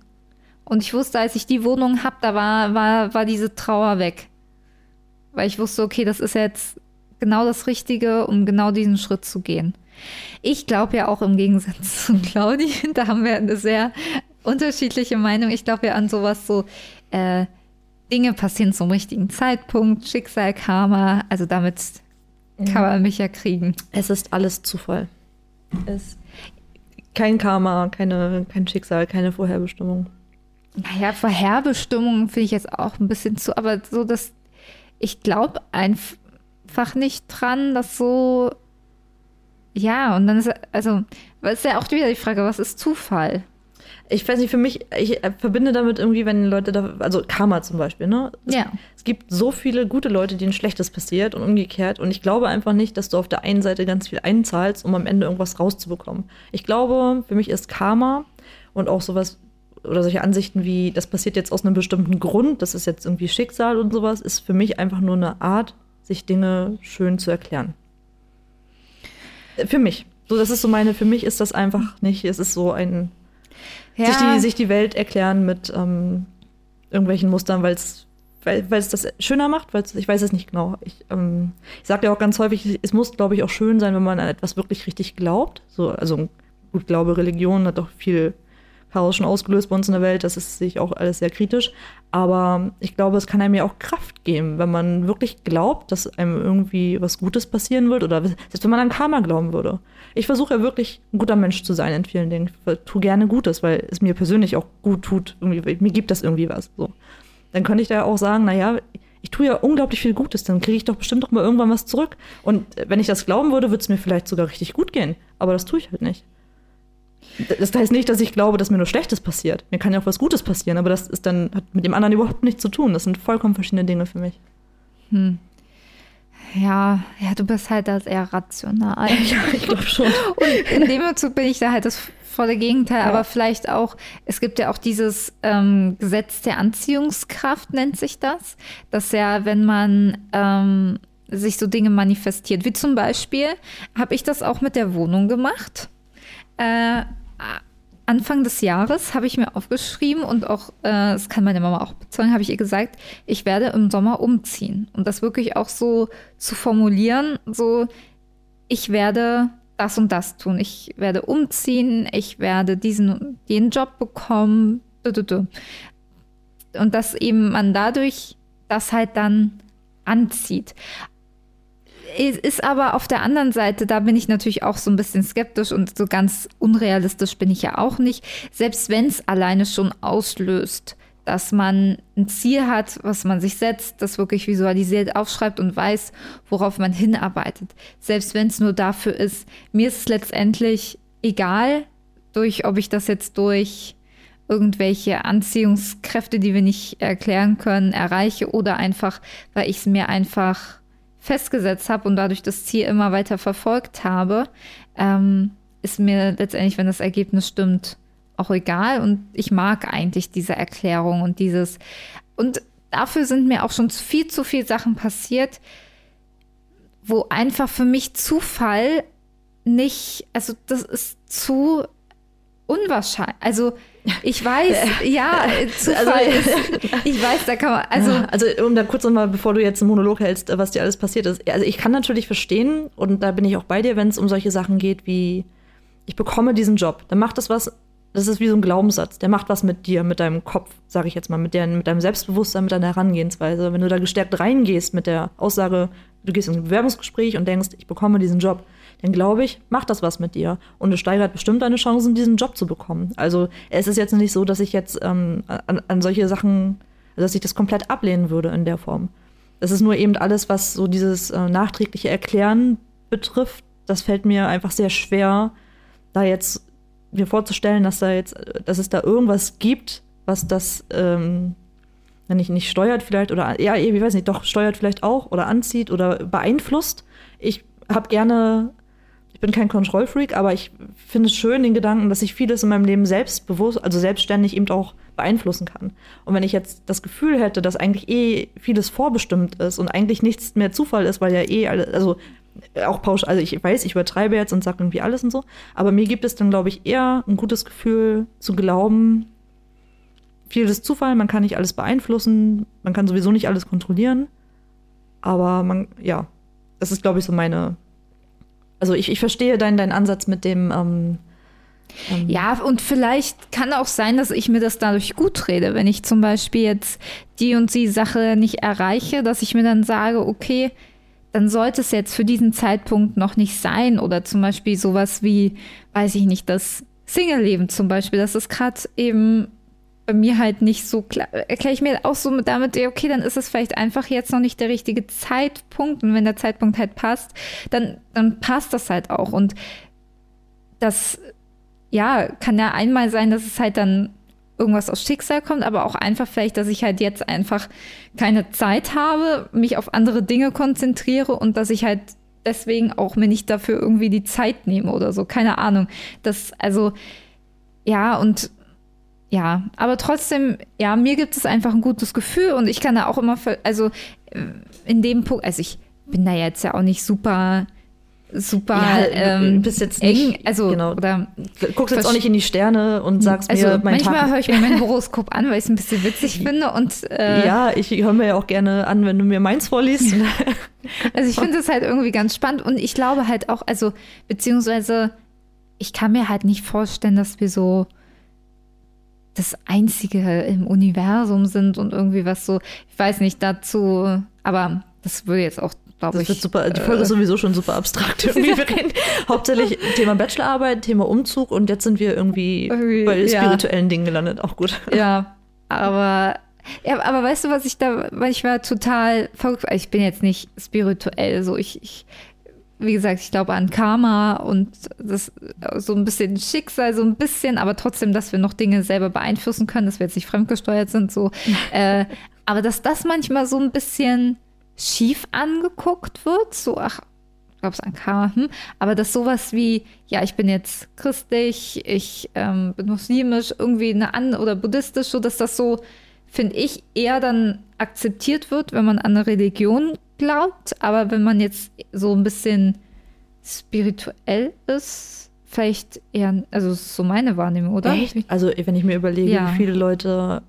Und ich wusste, als ich die Wohnung habe, da war, war, war diese Trauer weg. Weil ich wusste, okay, das ist jetzt genau das Richtige, um genau diesen Schritt zu gehen. Ich glaube ja auch im Gegensatz [LAUGHS] zu Claudi, da haben wir eine sehr unterschiedliche Meinung. Ich glaube ja an sowas so, äh, Dinge passieren zum richtigen Zeitpunkt, Schicksal, Karma, also damit kann man mich ja kriegen. Es ist alles Zufall. Es kein Karma, keine, kein Schicksal, keine Vorherbestimmung. Naja, Vorherbestimmung finde ich jetzt auch ein bisschen zu, aber so, dass ich glaube einfach nicht dran, dass so, ja, und dann ist, also, ist ja auch wieder die Frage, was ist Zufall? Ich weiß nicht, für mich, ich verbinde damit irgendwie, wenn Leute da, also Karma zum Beispiel, ne? Es, ja. Es gibt so viele gute Leute, denen Schlechtes passiert und umgekehrt. Und ich glaube einfach nicht, dass du auf der einen Seite ganz viel einzahlst, um am Ende irgendwas rauszubekommen. Ich glaube, für mich ist Karma und auch sowas oder solche Ansichten wie, das passiert jetzt aus einem bestimmten Grund, das ist jetzt irgendwie Schicksal und sowas, ist für mich einfach nur eine Art, sich Dinge schön zu erklären. Für mich. So, das ist so meine, für mich ist das einfach nicht, es ist so ein, ja. sich, die, sich die Welt erklären mit ähm, irgendwelchen Mustern, weil es weil es das schöner macht, weil ich weiß es nicht genau. Ich, ähm, ich sage ja auch ganz häufig, es muss, glaube ich, auch schön sein, wenn man an etwas wirklich richtig glaubt. So, also gut, Glaube, Religion hat doch viel Chaos schon ausgelöst bei uns in der Welt. Das ist sich auch alles sehr kritisch. Aber ich glaube, es kann einem ja auch Kraft geben, wenn man wirklich glaubt, dass einem irgendwie was Gutes passieren wird oder selbst wenn man an Karma glauben würde. Ich versuche ja wirklich ein guter Mensch zu sein in vielen Dingen. Ich tue gerne Gutes, weil es mir persönlich auch gut tut. Irgendwie, mir gibt das irgendwie was. So. Dann könnte ich da auch sagen, naja, ich tue ja unglaublich viel Gutes, dann kriege ich doch bestimmt doch mal irgendwann was zurück. Und wenn ich das glauben würde, würde es mir vielleicht sogar richtig gut gehen. Aber das tue ich halt nicht. Das heißt nicht, dass ich glaube, dass mir nur Schlechtes passiert. Mir kann ja auch was Gutes passieren, aber das ist dann, hat mit dem anderen überhaupt nichts zu tun. Das sind vollkommen verschiedene Dinge für mich. Hm. Ja, ja, du bist halt das eher rational. [LAUGHS] Ja, ich glaube schon. [LAUGHS] Und in dem Bezug bin ich da halt das volle Gegenteil, ja. aber vielleicht auch, es gibt ja auch dieses ähm, Gesetz der Anziehungskraft, nennt sich das. Dass ja, wenn man ähm, sich so Dinge manifestiert, wie zum Beispiel, habe ich das auch mit der Wohnung gemacht. Äh, Anfang des Jahres habe ich mir aufgeschrieben und auch, äh, das kann meine Mama auch bezeugen, habe ich ihr gesagt, ich werde im Sommer umziehen. Und das wirklich auch so zu formulieren, so, ich werde das und das tun. Ich werde umziehen, ich werde diesen den Job bekommen. Und dass eben man dadurch das halt dann anzieht. Ist aber auf der anderen Seite, da bin ich natürlich auch so ein bisschen skeptisch und so ganz unrealistisch bin ich ja auch nicht. Selbst wenn es alleine schon auslöst, dass man ein Ziel hat, was man sich setzt, das wirklich visualisiert, aufschreibt und weiß, worauf man hinarbeitet. Selbst wenn es nur dafür ist, mir ist es letztendlich egal, durch, ob ich das jetzt durch irgendwelche Anziehungskräfte, die wir nicht erklären können, erreiche oder einfach, weil ich es mir einfach festgesetzt habe und dadurch das Ziel immer weiter verfolgt habe, ähm, ist mir letztendlich, wenn das Ergebnis stimmt, auch egal. Und ich mag eigentlich diese Erklärung und dieses und dafür sind mir auch schon viel zu viele Sachen passiert, wo einfach für mich Zufall nicht, also das ist zu unwahrscheinlich. Also ich weiß, [LAUGHS] ja, Zufall [LAUGHS] also, ich weiß, da kann man, also. Also, um da kurz nochmal, bevor du jetzt einen Monolog hältst, was dir alles passiert ist. Also, ich kann natürlich verstehen, und da bin ich auch bei dir, wenn es um solche Sachen geht wie, ich bekomme diesen Job, dann macht das was, das ist wie so ein Glaubenssatz, der macht was mit dir, mit deinem Kopf, sage ich jetzt mal, mit, der, mit deinem Selbstbewusstsein, mit deiner Herangehensweise. Wenn du da gestärkt reingehst mit der Aussage, du gehst in ein Bewerbungsgespräch und denkst, ich bekomme diesen Job, dann glaube ich, macht das was mit dir. Und es steigert bestimmt deine Chancen, diesen Job zu bekommen. Also es ist jetzt nicht so, dass ich jetzt ähm, an, an solche Sachen, dass ich das komplett ablehnen würde in der Form. Das ist nur eben alles, was so dieses äh, nachträgliche Erklären betrifft. Das fällt mir einfach sehr schwer, da jetzt mir vorzustellen, dass da jetzt, dass es da irgendwas gibt, was das ähm, nicht, nicht steuert vielleicht oder ja, ich weiß nicht, doch steuert vielleicht auch oder anzieht oder beeinflusst. Ich habe gerne ich bin kein Kontrollfreak, aber ich finde es schön, den Gedanken, dass ich vieles in meinem Leben selbstbewusst, also selbstständig eben auch beeinflussen kann. Und wenn ich jetzt das Gefühl hätte, dass eigentlich eh vieles vorbestimmt ist und eigentlich nichts mehr Zufall ist, weil ja eh alle, also auch pauschal, also ich weiß, ich übertreibe jetzt und sage irgendwie alles und so, aber mir gibt es dann, glaube ich, eher ein gutes Gefühl zu glauben, vieles Zufall, man kann nicht alles beeinflussen, man kann sowieso nicht alles kontrollieren, aber man, ja, das ist, glaube ich, so meine also ich, ich verstehe deinen, deinen Ansatz mit dem. Ähm, ähm ja, und vielleicht kann auch sein, dass ich mir das dadurch gut rede, wenn ich zum Beispiel jetzt die und die Sache nicht erreiche, dass ich mir dann sage, okay, dann sollte es jetzt für diesen Zeitpunkt noch nicht sein. Oder zum Beispiel sowas wie, weiß ich nicht, das Single-Leben zum Beispiel, das ist gerade eben bei mir halt nicht so klar. Erkläre ich mir auch so damit, okay, dann ist es vielleicht einfach jetzt noch nicht der richtige Zeitpunkt. Und wenn der Zeitpunkt halt passt, dann, dann passt das halt auch. Und das, ja, kann ja einmal sein, dass es halt dann irgendwas aus Schicksal kommt, aber auch einfach vielleicht, dass ich halt jetzt einfach keine Zeit habe, mich auf andere Dinge konzentriere und dass ich halt deswegen auch mir nicht dafür irgendwie die Zeit nehme oder so. Keine Ahnung. Das, also, ja, und ja, aber trotzdem, ja, mir gibt es einfach ein gutes Gefühl und ich kann da auch immer, also äh, in dem Punkt, also ich bin da jetzt ja auch nicht super super ja, ähm, bist jetzt eng, also genau, oder guckst jetzt auch nicht in die Sterne und sagst also mir, mein manchmal höre ich mir mein Horoskop an, weil ich es ein bisschen witzig [LAUGHS] finde und äh, ja, ich höre mir ja auch gerne an, wenn du mir meins vorliest. [LAUGHS] also ich [LAUGHS] finde es halt irgendwie ganz spannend und ich glaube halt auch, also beziehungsweise ich kann mir halt nicht vorstellen, dass wir so das Einzige im Universum sind und irgendwie was so, ich weiß nicht, dazu, aber das würde jetzt auch glaube ich. Super, die Folge äh, ist sowieso schon super abstrakt. [LAUGHS] Irgendwie. Wir reden hauptsächlich Thema Bachelorarbeit, Thema Umzug und jetzt sind wir irgendwie, irgendwie bei spirituellen ja. Dingen gelandet. Auch gut. Ja, [LAUGHS] aber ja, aber weißt du, was ich da, weil ich war total verrückt. Ich bin jetzt nicht spirituell, so ich, ich wie gesagt, ich glaube an Karma und das so ein bisschen Schicksal, so ein bisschen, aber trotzdem, dass wir noch Dinge selber beeinflussen können, dass wir jetzt nicht fremdgesteuert sind, so. [LAUGHS] äh, aber dass das manchmal so ein bisschen schief angeguckt wird, so, ach, ich glaube es an Karma, hm, aber dass sowas wie, ja, ich bin jetzt christlich, ich ähm, bin muslimisch, irgendwie eine an oder buddhistisch, so dass das so, finde ich, eher dann akzeptiert wird, wenn man an eine Religion glaubt, aber wenn man jetzt so ein bisschen spirituell ist, vielleicht eher, also so meine Wahrnehmung, oder? Echt? Also wenn ich mir überlege, ja. wie viele Leute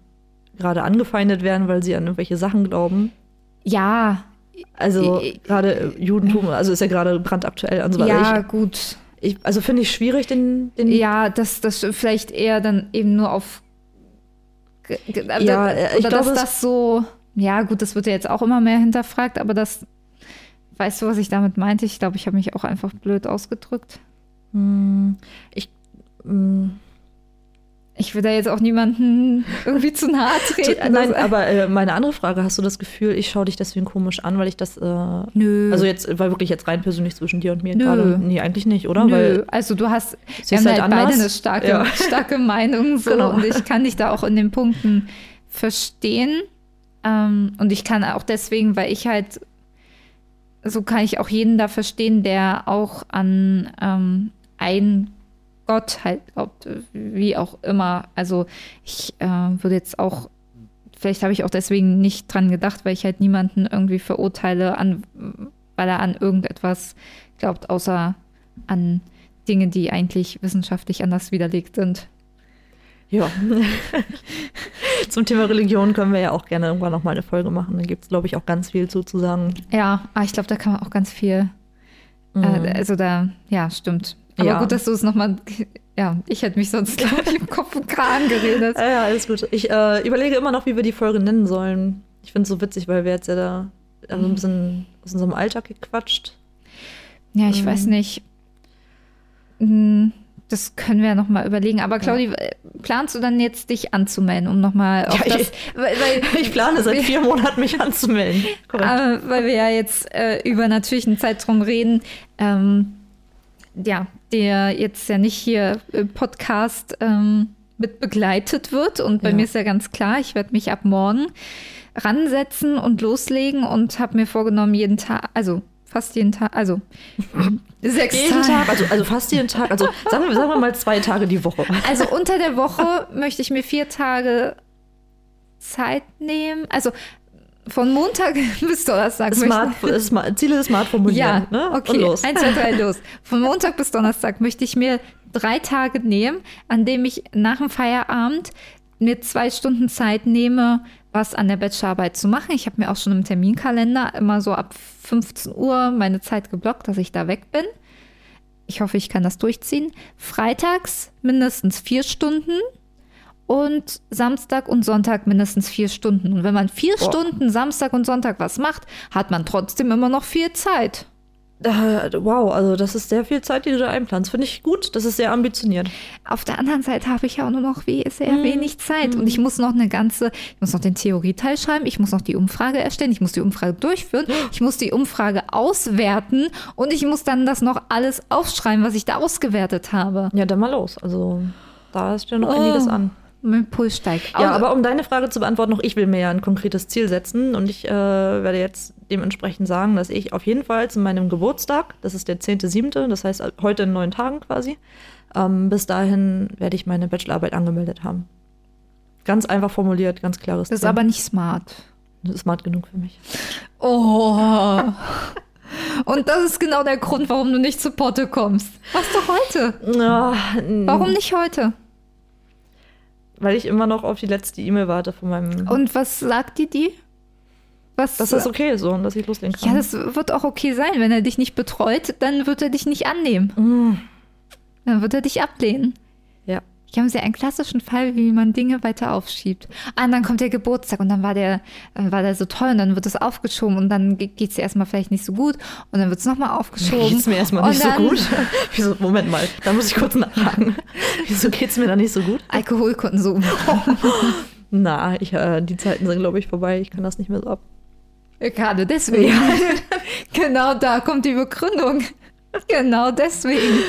gerade angefeindet werden, weil sie an irgendwelche Sachen glauben. Ja. Also gerade Judentum, also ist ja gerade brandaktuell und so weiter. Ja, ich, gut. Ich, also finde ich schwierig, den, den. Ja, dass das vielleicht eher dann eben nur auf. Ja, ich glaube, dass das so ja, gut, das wird ja jetzt auch immer mehr hinterfragt, aber das, weißt du, was ich damit meinte? Ich glaube, ich habe mich auch einfach blöd ausgedrückt. Hm, ich, hm. Ich will da jetzt auch niemanden irgendwie zu nahe [LAUGHS] treten. Nein, aber äh, meine andere Frage, hast du das Gefühl, ich schaue dich deswegen komisch an, weil ich das. Äh, Nö. Also jetzt war wirklich jetzt rein persönlich zwischen dir und mir gerade. Nee, eigentlich nicht, oder? Nö. Weil also du hast wir haben halt, halt beide eine starke, ja. [LAUGHS] starke Meinung so genau. und ich kann dich da auch in den Punkten verstehen. Ähm, und ich kann auch deswegen, weil ich halt, so kann ich auch jeden da verstehen, der auch an ähm, ein Gott halt glaubt, wie auch immer. Also ich äh, würde jetzt auch, vielleicht habe ich auch deswegen nicht dran gedacht, weil ich halt niemanden irgendwie verurteile, an, weil er an irgendetwas glaubt, außer an Dinge, die eigentlich wissenschaftlich anders widerlegt sind. Ja. [LAUGHS] Zum Thema Religion können wir ja auch gerne irgendwann nochmal eine Folge machen. Da gibt es, glaube ich, auch ganz viel zu, zu sagen. Ja, aber ich glaube, da kann man auch ganz viel. Mhm. Äh, also da, ja, stimmt. Aber ja. gut, dass du es nochmal. Ja, ich hätte mich sonst, glaube ich, [LAUGHS] im Kopf und Kran geredet. Ja, ja, alles gut. Ich äh, überlege immer noch, wie wir die Folge nennen sollen. Ich finde es so witzig, weil wir jetzt ja da also ein bisschen aus unserem Alltag gequatscht. Ja, ich ähm. weiß nicht. Hm das können wir ja noch mal überlegen. Aber Claudi, ja. planst du dann jetzt dich anzumelden, um noch mal auf ja, das? Weil, weil, [LAUGHS] ich plane seit vier Monaten mich anzumelden. Äh, [LAUGHS] weil wir ja jetzt äh, über natürlich einen Zeitraum reden, ähm, ja, der jetzt ja nicht hier im Podcast ähm, mit begleitet wird. Und bei ja. mir ist ja ganz klar, ich werde mich ab morgen ransetzen und loslegen und habe mir vorgenommen, jeden Tag, also fast jeden Tag, also [LAUGHS] sechs jeden Tage. Tag, also, also fast jeden Tag, also sagen wir, sagen wir mal zwei Tage die Woche. Also unter der Woche möchte ich mir vier Tage Zeit nehmen. Also von Montag [LAUGHS] bis Donnerstag. Smart, Smart, Ziele smart formulieren. Ja, ne? okay. Und los. Eins, zwei, drei, los. Von Montag bis Donnerstag möchte ich mir drei Tage nehmen, an dem ich nach dem Feierabend mir zwei Stunden Zeit nehme, was an der Bachelorarbeit zu machen. Ich habe mir auch schon im Terminkalender immer so ab 15 Uhr meine Zeit geblockt, dass ich da weg bin. Ich hoffe, ich kann das durchziehen. Freitags mindestens vier Stunden und Samstag und Sonntag mindestens vier Stunden. Und wenn man vier Boah. Stunden Samstag und Sonntag was macht, hat man trotzdem immer noch viel Zeit. Wow, also das ist sehr viel Zeit, die du da einplanst. Finde ich gut, das ist sehr ambitioniert. Auf der anderen Seite habe ich ja auch nur noch sehr mm. wenig Zeit mm. und ich muss noch eine ganze, ich muss noch den Theorieteil schreiben, ich muss noch die Umfrage erstellen, ich muss die Umfrage durchführen, ich muss die Umfrage auswerten und ich muss dann das noch alles aufschreiben, was ich da ausgewertet habe. Ja, dann mal los. Also da ist ja noch oh. einiges an mein Puls steigt. Ja, aber um deine Frage zu beantworten, noch ich will mir ja ein konkretes Ziel setzen und ich äh, werde jetzt dementsprechend sagen, dass ich auf jeden Fall zu meinem Geburtstag, das ist der 10.7., das heißt heute in neun Tagen quasi, ähm, bis dahin werde ich meine Bachelorarbeit angemeldet haben. Ganz einfach formuliert, ganz klares Das ist aber nicht smart. Das ist smart genug für mich. Oh. Und das ist genau der Grund, warum du nicht zu Potte kommst. Was doch heute? Oh, warum nicht heute? Weil ich immer noch auf die letzte E-Mail warte von meinem. Und was sagt dir die? Was, dass das okay ist so und dass ich loslegen kann. Ja, das wird auch okay sein. Wenn er dich nicht betreut, dann wird er dich nicht annehmen. Mm. Dann wird er dich ablehnen. Hier haben sie einen klassischen Fall, wie man Dinge weiter aufschiebt. Ah, und dann kommt der Geburtstag und dann war der, dann war der so toll und dann wird es aufgeschoben und dann geht es erstmal vielleicht nicht so gut und dann wird es nochmal aufgeschoben. Geht es mir erstmal nicht so gut? [LAUGHS] Wieso, Moment mal, da muss ich kurz nachfragen. [LAUGHS] Wieso geht es mir da nicht so gut? Alkoholkonsum. [LAUGHS] Na, ich, äh, die Zeiten sind, glaube ich, vorbei. Ich kann das nicht mehr so ab. Gerade deswegen. Genau da kommt die Begründung. Genau deswegen.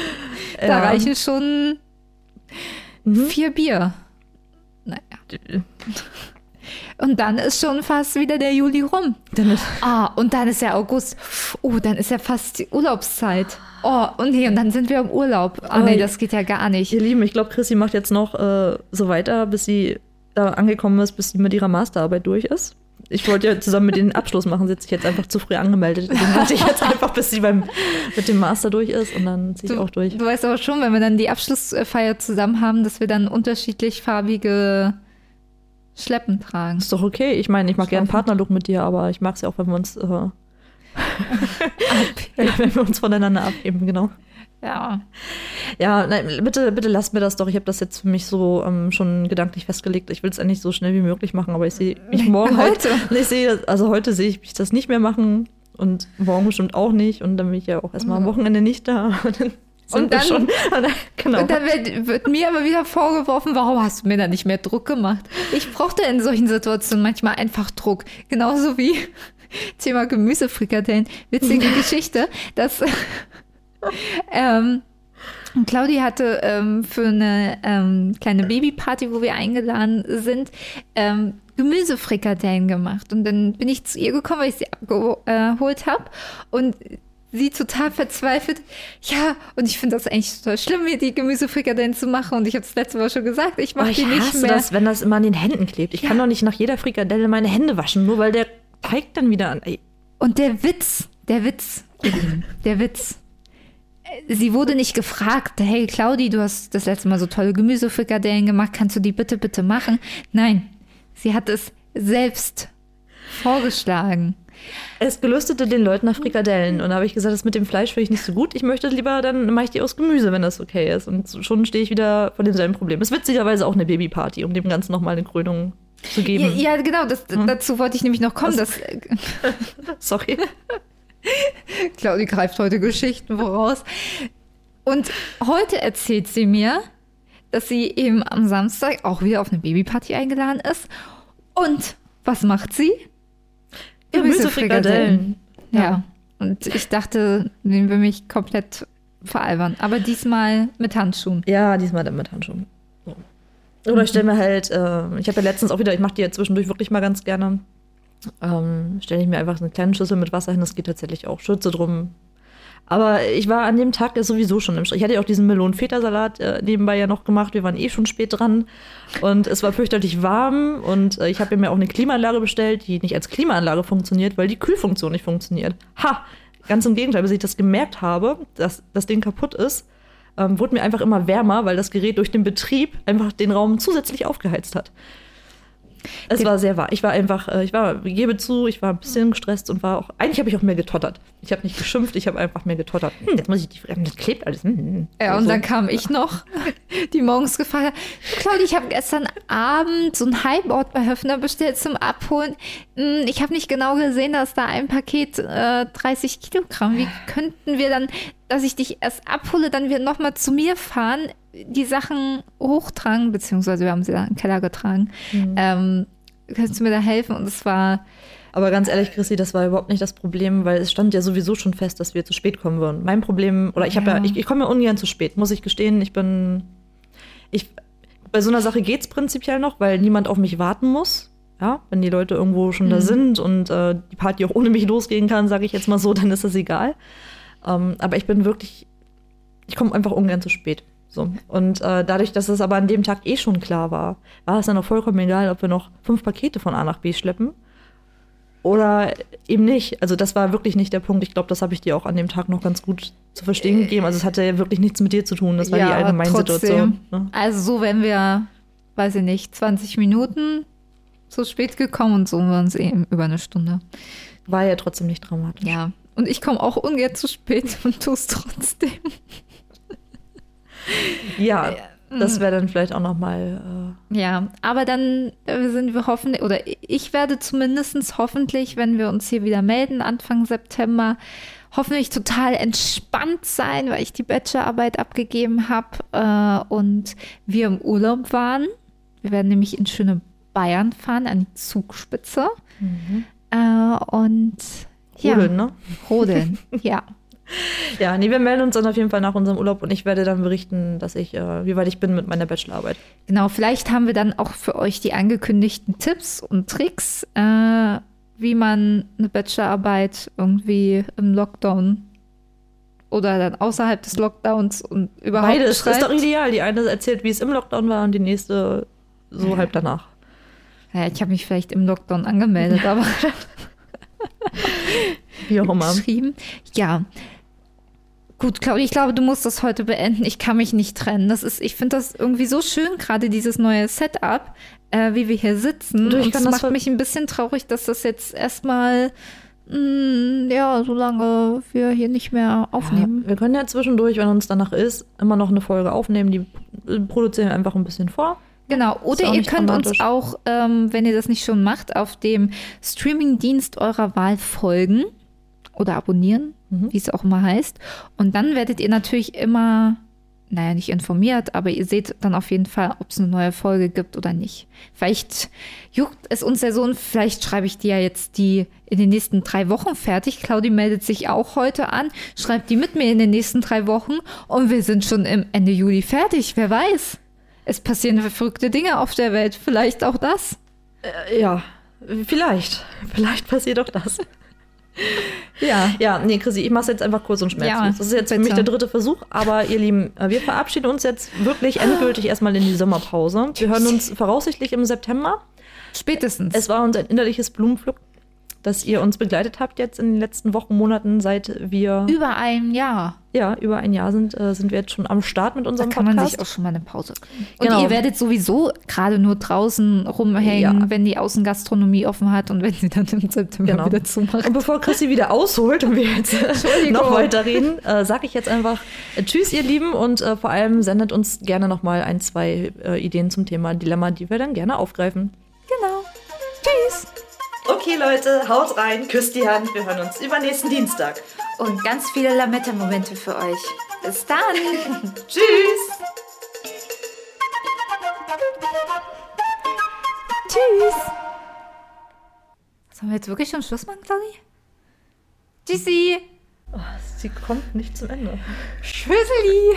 Da ja. reichen schon Mhm. Vier Bier. Naja. [LAUGHS] Und dann ist schon fast wieder der Juli rum. ah, und dann ist ja August. Oh, dann ist ja fast die Urlaubszeit. Oh, und nee, und dann sind wir im Urlaub. Oh, nee, das geht ja gar nicht. Ihr Lieben, ich glaube, Chrissy macht jetzt noch äh, so weiter, bis sie da angekommen ist, bis sie mit ihrer Masterarbeit durch ist ich wollte ja zusammen mit denen Abschluss machen, sitze ich jetzt einfach zu früh angemeldet. Den [LAUGHS] warte ich jetzt einfach, bis sie beim, mit dem Master durch ist und dann ziehe ich auch durch. Du weißt aber schon, wenn wir dann die Abschlussfeier zusammen haben, dass wir dann unterschiedlich farbige Schleppen tragen. Ist doch okay. Ich meine, ich mag gerne einen Partnerlook mit dir, aber ich mag es ja auch, wenn wir uns, äh, [LAUGHS] [LAUGHS] wenn wir uns voneinander abheben, genau. Ja. Ja, nein, bitte, bitte lasst mir das doch. Ich habe das jetzt für mich so ähm, schon gedanklich festgelegt. Ich will es eigentlich so schnell wie möglich machen, aber ich sehe mich morgen halt heute. Halt, ich sehe, also heute sehe ich mich das nicht mehr machen und morgen bestimmt auch nicht. Und dann bin ich ja auch erstmal am Wochenende nicht da. [LAUGHS] Und dann, schon, [LAUGHS] genau. und dann wird, wird, mir aber wieder vorgeworfen, warum hast du mir da nicht mehr Druck gemacht? Ich brauchte in solchen Situationen manchmal einfach Druck. Genauso wie [LAUGHS] Thema Gemüsefrikadellen. Witzige Geschichte, dass [LAUGHS] ähm, Claudia hatte ähm, für eine ähm, kleine Babyparty, wo wir eingeladen sind, ähm, Gemüsefrikadellen gemacht. Und dann bin ich zu ihr gekommen, weil ich sie abgeholt habe. Und sie total verzweifelt. Ja, und ich finde das eigentlich total schlimm, mir die Gemüsefrikadellen zu machen. Und ich habe es letzte Woche schon gesagt, ich mache Oh, die ich nicht hasse mehr. das, wenn das immer an den Händen klebt. Ich kann doch nicht nach jeder Frikadelle meine Hände waschen, nur weil der Teig dann wieder an. Ey, Und der Witz, der Witz, der Witz. Sie wurde nicht gefragt, hey Claudi, du hast das letzte Mal so tolle Gemüsefrikadellen gemacht, kannst du die bitte, bitte machen? Nein, sie hat es selbst vorgeschlagen. Es gelüstete den Leuten nach Frikadellen. Und da habe ich gesagt, das mit dem Fleisch finde ich nicht so gut. Ich möchte lieber, dann mache ich die aus Gemüse, wenn das okay ist. Und schon stehe ich wieder vor demselben Problem. Es ist witzigerweise auch eine Babyparty, um dem Ganzen nochmal eine Krönung zu Ja, geben. ja genau, das, dazu wollte ich nämlich noch kommen. Das- dass [LAUGHS] Sorry. [LAUGHS] Claudi greift heute Geschichten voraus. Und heute erzählt sie mir, dass sie eben am Samstag auch wieder auf eine Babyparty eingeladen ist. Und was macht sie? Gemüsefrikadellen. Ja. Und ich dachte, den will mich komplett veralbern. Aber diesmal mit Handschuhen. Ja, diesmal dann mit Handschuhen. Oder ich stelle mir halt, äh, ich habe ja letztens auch wieder, ich mache die ja zwischendurch wirklich mal ganz gerne. Ähm, stelle ich mir einfach eine kleine Schüssel mit Wasser hin, das geht tatsächlich auch. Schütze drum. Aber ich war an dem Tag sowieso schon im Stress. Ich hatte ja auch diesen Melonen-Feta-Salat äh, nebenbei ja noch gemacht. Wir waren eh schon spät dran. Und es war fürchterlich warm. Und äh, ich habe mir auch eine Klimaanlage bestellt, die nicht als Klimaanlage funktioniert, weil die Kühlfunktion nicht funktioniert. Ha! Ganz im Gegenteil, bis ich das gemerkt habe, dass das Ding kaputt ist, ähm, wurde mir einfach immer wärmer, weil das Gerät durch den Betrieb einfach den Raum zusätzlich aufgeheizt hat. Es war sehr wahr. Ich war einfach, äh, ich war, ich gebe zu, ich war ein bisschen gestresst und war auch, eigentlich habe ich auch mehr getottert. Ich habe nicht geschimpft, ich habe einfach mehr getottert. Hm, jetzt muss ich die, das klebt alles. Hm, hm. Ja, und So. dann kam ich noch, [LAUGHS] die morgens gefragt hat, Claudia, ich habe gestern Abend so ein Highboard bei Höfner bestellt zum Abholen. Hm, Ich habe nicht genau gesehen, dass da ein Paket äh, 30 Kilogramm. Wie könnten wir dann, dass ich dich erst abhole, dann wir nochmal zu mir fahren, die Sachen hochtragen, beziehungsweise wir haben sie da in den Keller getragen. Ähm, kannst du mir da helfen? Und es war, Aber ganz ehrlich, Chrissy, das war überhaupt nicht das Problem, weil es stand ja sowieso schon fest, dass wir zu spät kommen würden. Mein Problem, oder ich habe Ja. ja, ich, ich komme ja ungern zu spät, muss ich gestehen. Ich bin, ich, bei so einer Sache geht es prinzipiell noch, weil niemand auf mich warten muss. Ja, wenn die Leute irgendwo schon da sind und äh, die Party auch ohne mich losgehen kann, sage ich jetzt mal so, dann ist das egal. Ähm, aber ich bin wirklich, ich komme einfach ungern zu spät. So. Und äh, dadurch, dass es aber an dem Tag eh schon klar war, war es dann auch vollkommen egal, ob wir noch fünf Pakete von A nach B schleppen oder eben nicht. Also das war wirklich nicht der Punkt. Ich glaube, das habe ich dir auch an dem Tag noch ganz gut zu verstehen gegeben. Also es hatte ja wirklich nichts mit dir zu tun. Das war die Ja, Allgemeinsituation. Ne? also so wenn wir, weiß ich nicht, 20 Minuten zu spät gekommen und so waren es eben über eine Stunde. War ja trotzdem nicht dramatisch. Ja, und ich komme auch ungern zu spät und tue es trotzdem. Ja, das wäre dann vielleicht auch noch mal. Ja, aber dann äh, sind wir hoffentlich, oder ich werde zumindest hoffentlich, wenn wir uns hier wieder melden, Anfang September, hoffentlich total entspannt sein, weil ich die Bachelorarbeit abgegeben habe äh, und wir im Urlaub waren. Wir werden nämlich in schöne Bayern fahren, an die Zugspitze. Äh, und Äh, ja, Rodeln, ne? Rodeln, [LAUGHS] ja. Ja, nee, wir melden uns dann auf jeden Fall nach unserem Urlaub und ich werde dann berichten, dass ich, äh, wie weit ich bin mit meiner Bachelorarbeit. Genau, vielleicht haben wir dann auch für euch die angekündigten Tipps und Tricks, äh, wie man eine Bachelorarbeit irgendwie im Lockdown oder dann außerhalb des Lockdowns und überhaupt Beides schreibt. ist doch ideal. Die eine erzählt, wie es im Lockdown war und die nächste so halb danach. Ja, ich habe mich vielleicht im Lockdown angemeldet, [LAUGHS] aber Wie auch immer. geschrieben. Ja. Gut, Claudia, ich glaube, du musst das heute beenden. Ich kann mich nicht trennen. Das ist, ich finde das irgendwie so schön, gerade dieses neue Setup, äh, wie wir hier sitzen. Du, ich Und es das macht mich ein bisschen traurig, dass das jetzt erstmal, mh, ja, solange wir hier nicht mehr aufnehmen. Ja, wir können ja zwischendurch, wenn uns danach ist, immer noch eine Folge aufnehmen. Die produzieren wir einfach ein bisschen vor. Genau, oder ihr könnt uns auch, ähm, wenn ihr das nicht schon macht, auf dem Streamingdienst eurer Wahl folgen oder abonnieren, Mhm. wie es auch immer heißt. Und dann werdet ihr natürlich immer, naja, nicht informiert, aber ihr seht dann auf jeden Fall, ob es eine neue Folge gibt oder nicht. Vielleicht juckt es uns ja so und vielleicht schreibe ich die ja jetzt die in den nächsten drei Wochen fertig. Claudi meldet sich auch heute an, schreibt die mit mir in den nächsten drei Wochen und wir sind schon im Ende Juli fertig. Wer weiß? Es passieren verrückte Dinge auf der Welt. Vielleicht auch das. Äh, ja, vielleicht. Vielleicht passiert auch das. Ja. Ja, nee, Chrissy, ich mach's jetzt einfach kurz und schmerzlos. Ja, das ist jetzt für bitte. mich der dritte Versuch, aber ihr Lieben, äh, wir verabschieden uns jetzt wirklich endgültig erstmal in die Sommerpause. Wir hören uns voraussichtlich im September. Spätestens. Es war uns ein innerliches Blumenpflücken, dass ihr uns begleitet habt jetzt in den letzten Wochen, Monaten, seit wir Über ein Jahr. ja über ein Jahr sind, äh, sind wir jetzt schon am Start mit Da unserem kann man Podcast. sich auch schon mal eine Pause gönnen. Und Genau. ihr werdet sowieso gerade nur draußen rumhängen, Ja. wenn die Außengastronomie offen hat und wenn sie dann im September Genau. wieder zumacht. Und bevor Chrissy wieder ausholt und wir jetzt äh, noch weiter reden, äh, sage ich jetzt einfach äh, Tschüss, ihr Lieben, und äh, vor allem sendet uns gerne noch mal ein, zwei äh, Ideen zum Thema Dilemma, die wir dann gerne aufgreifen. Genau. Tschüss. Okay, Leute, haut rein, küsst die Hand. Wir hören uns übernächsten Dienstag. Und ganz viele Lametta-Momente für euch. Bis dann. [LAUGHS] Tschüss! Tschüss. Sollen wir jetzt wirklich schon Schluss machen, Claudi? Tschüssi. Sie kommt nicht zum Ende. Tschüsseli.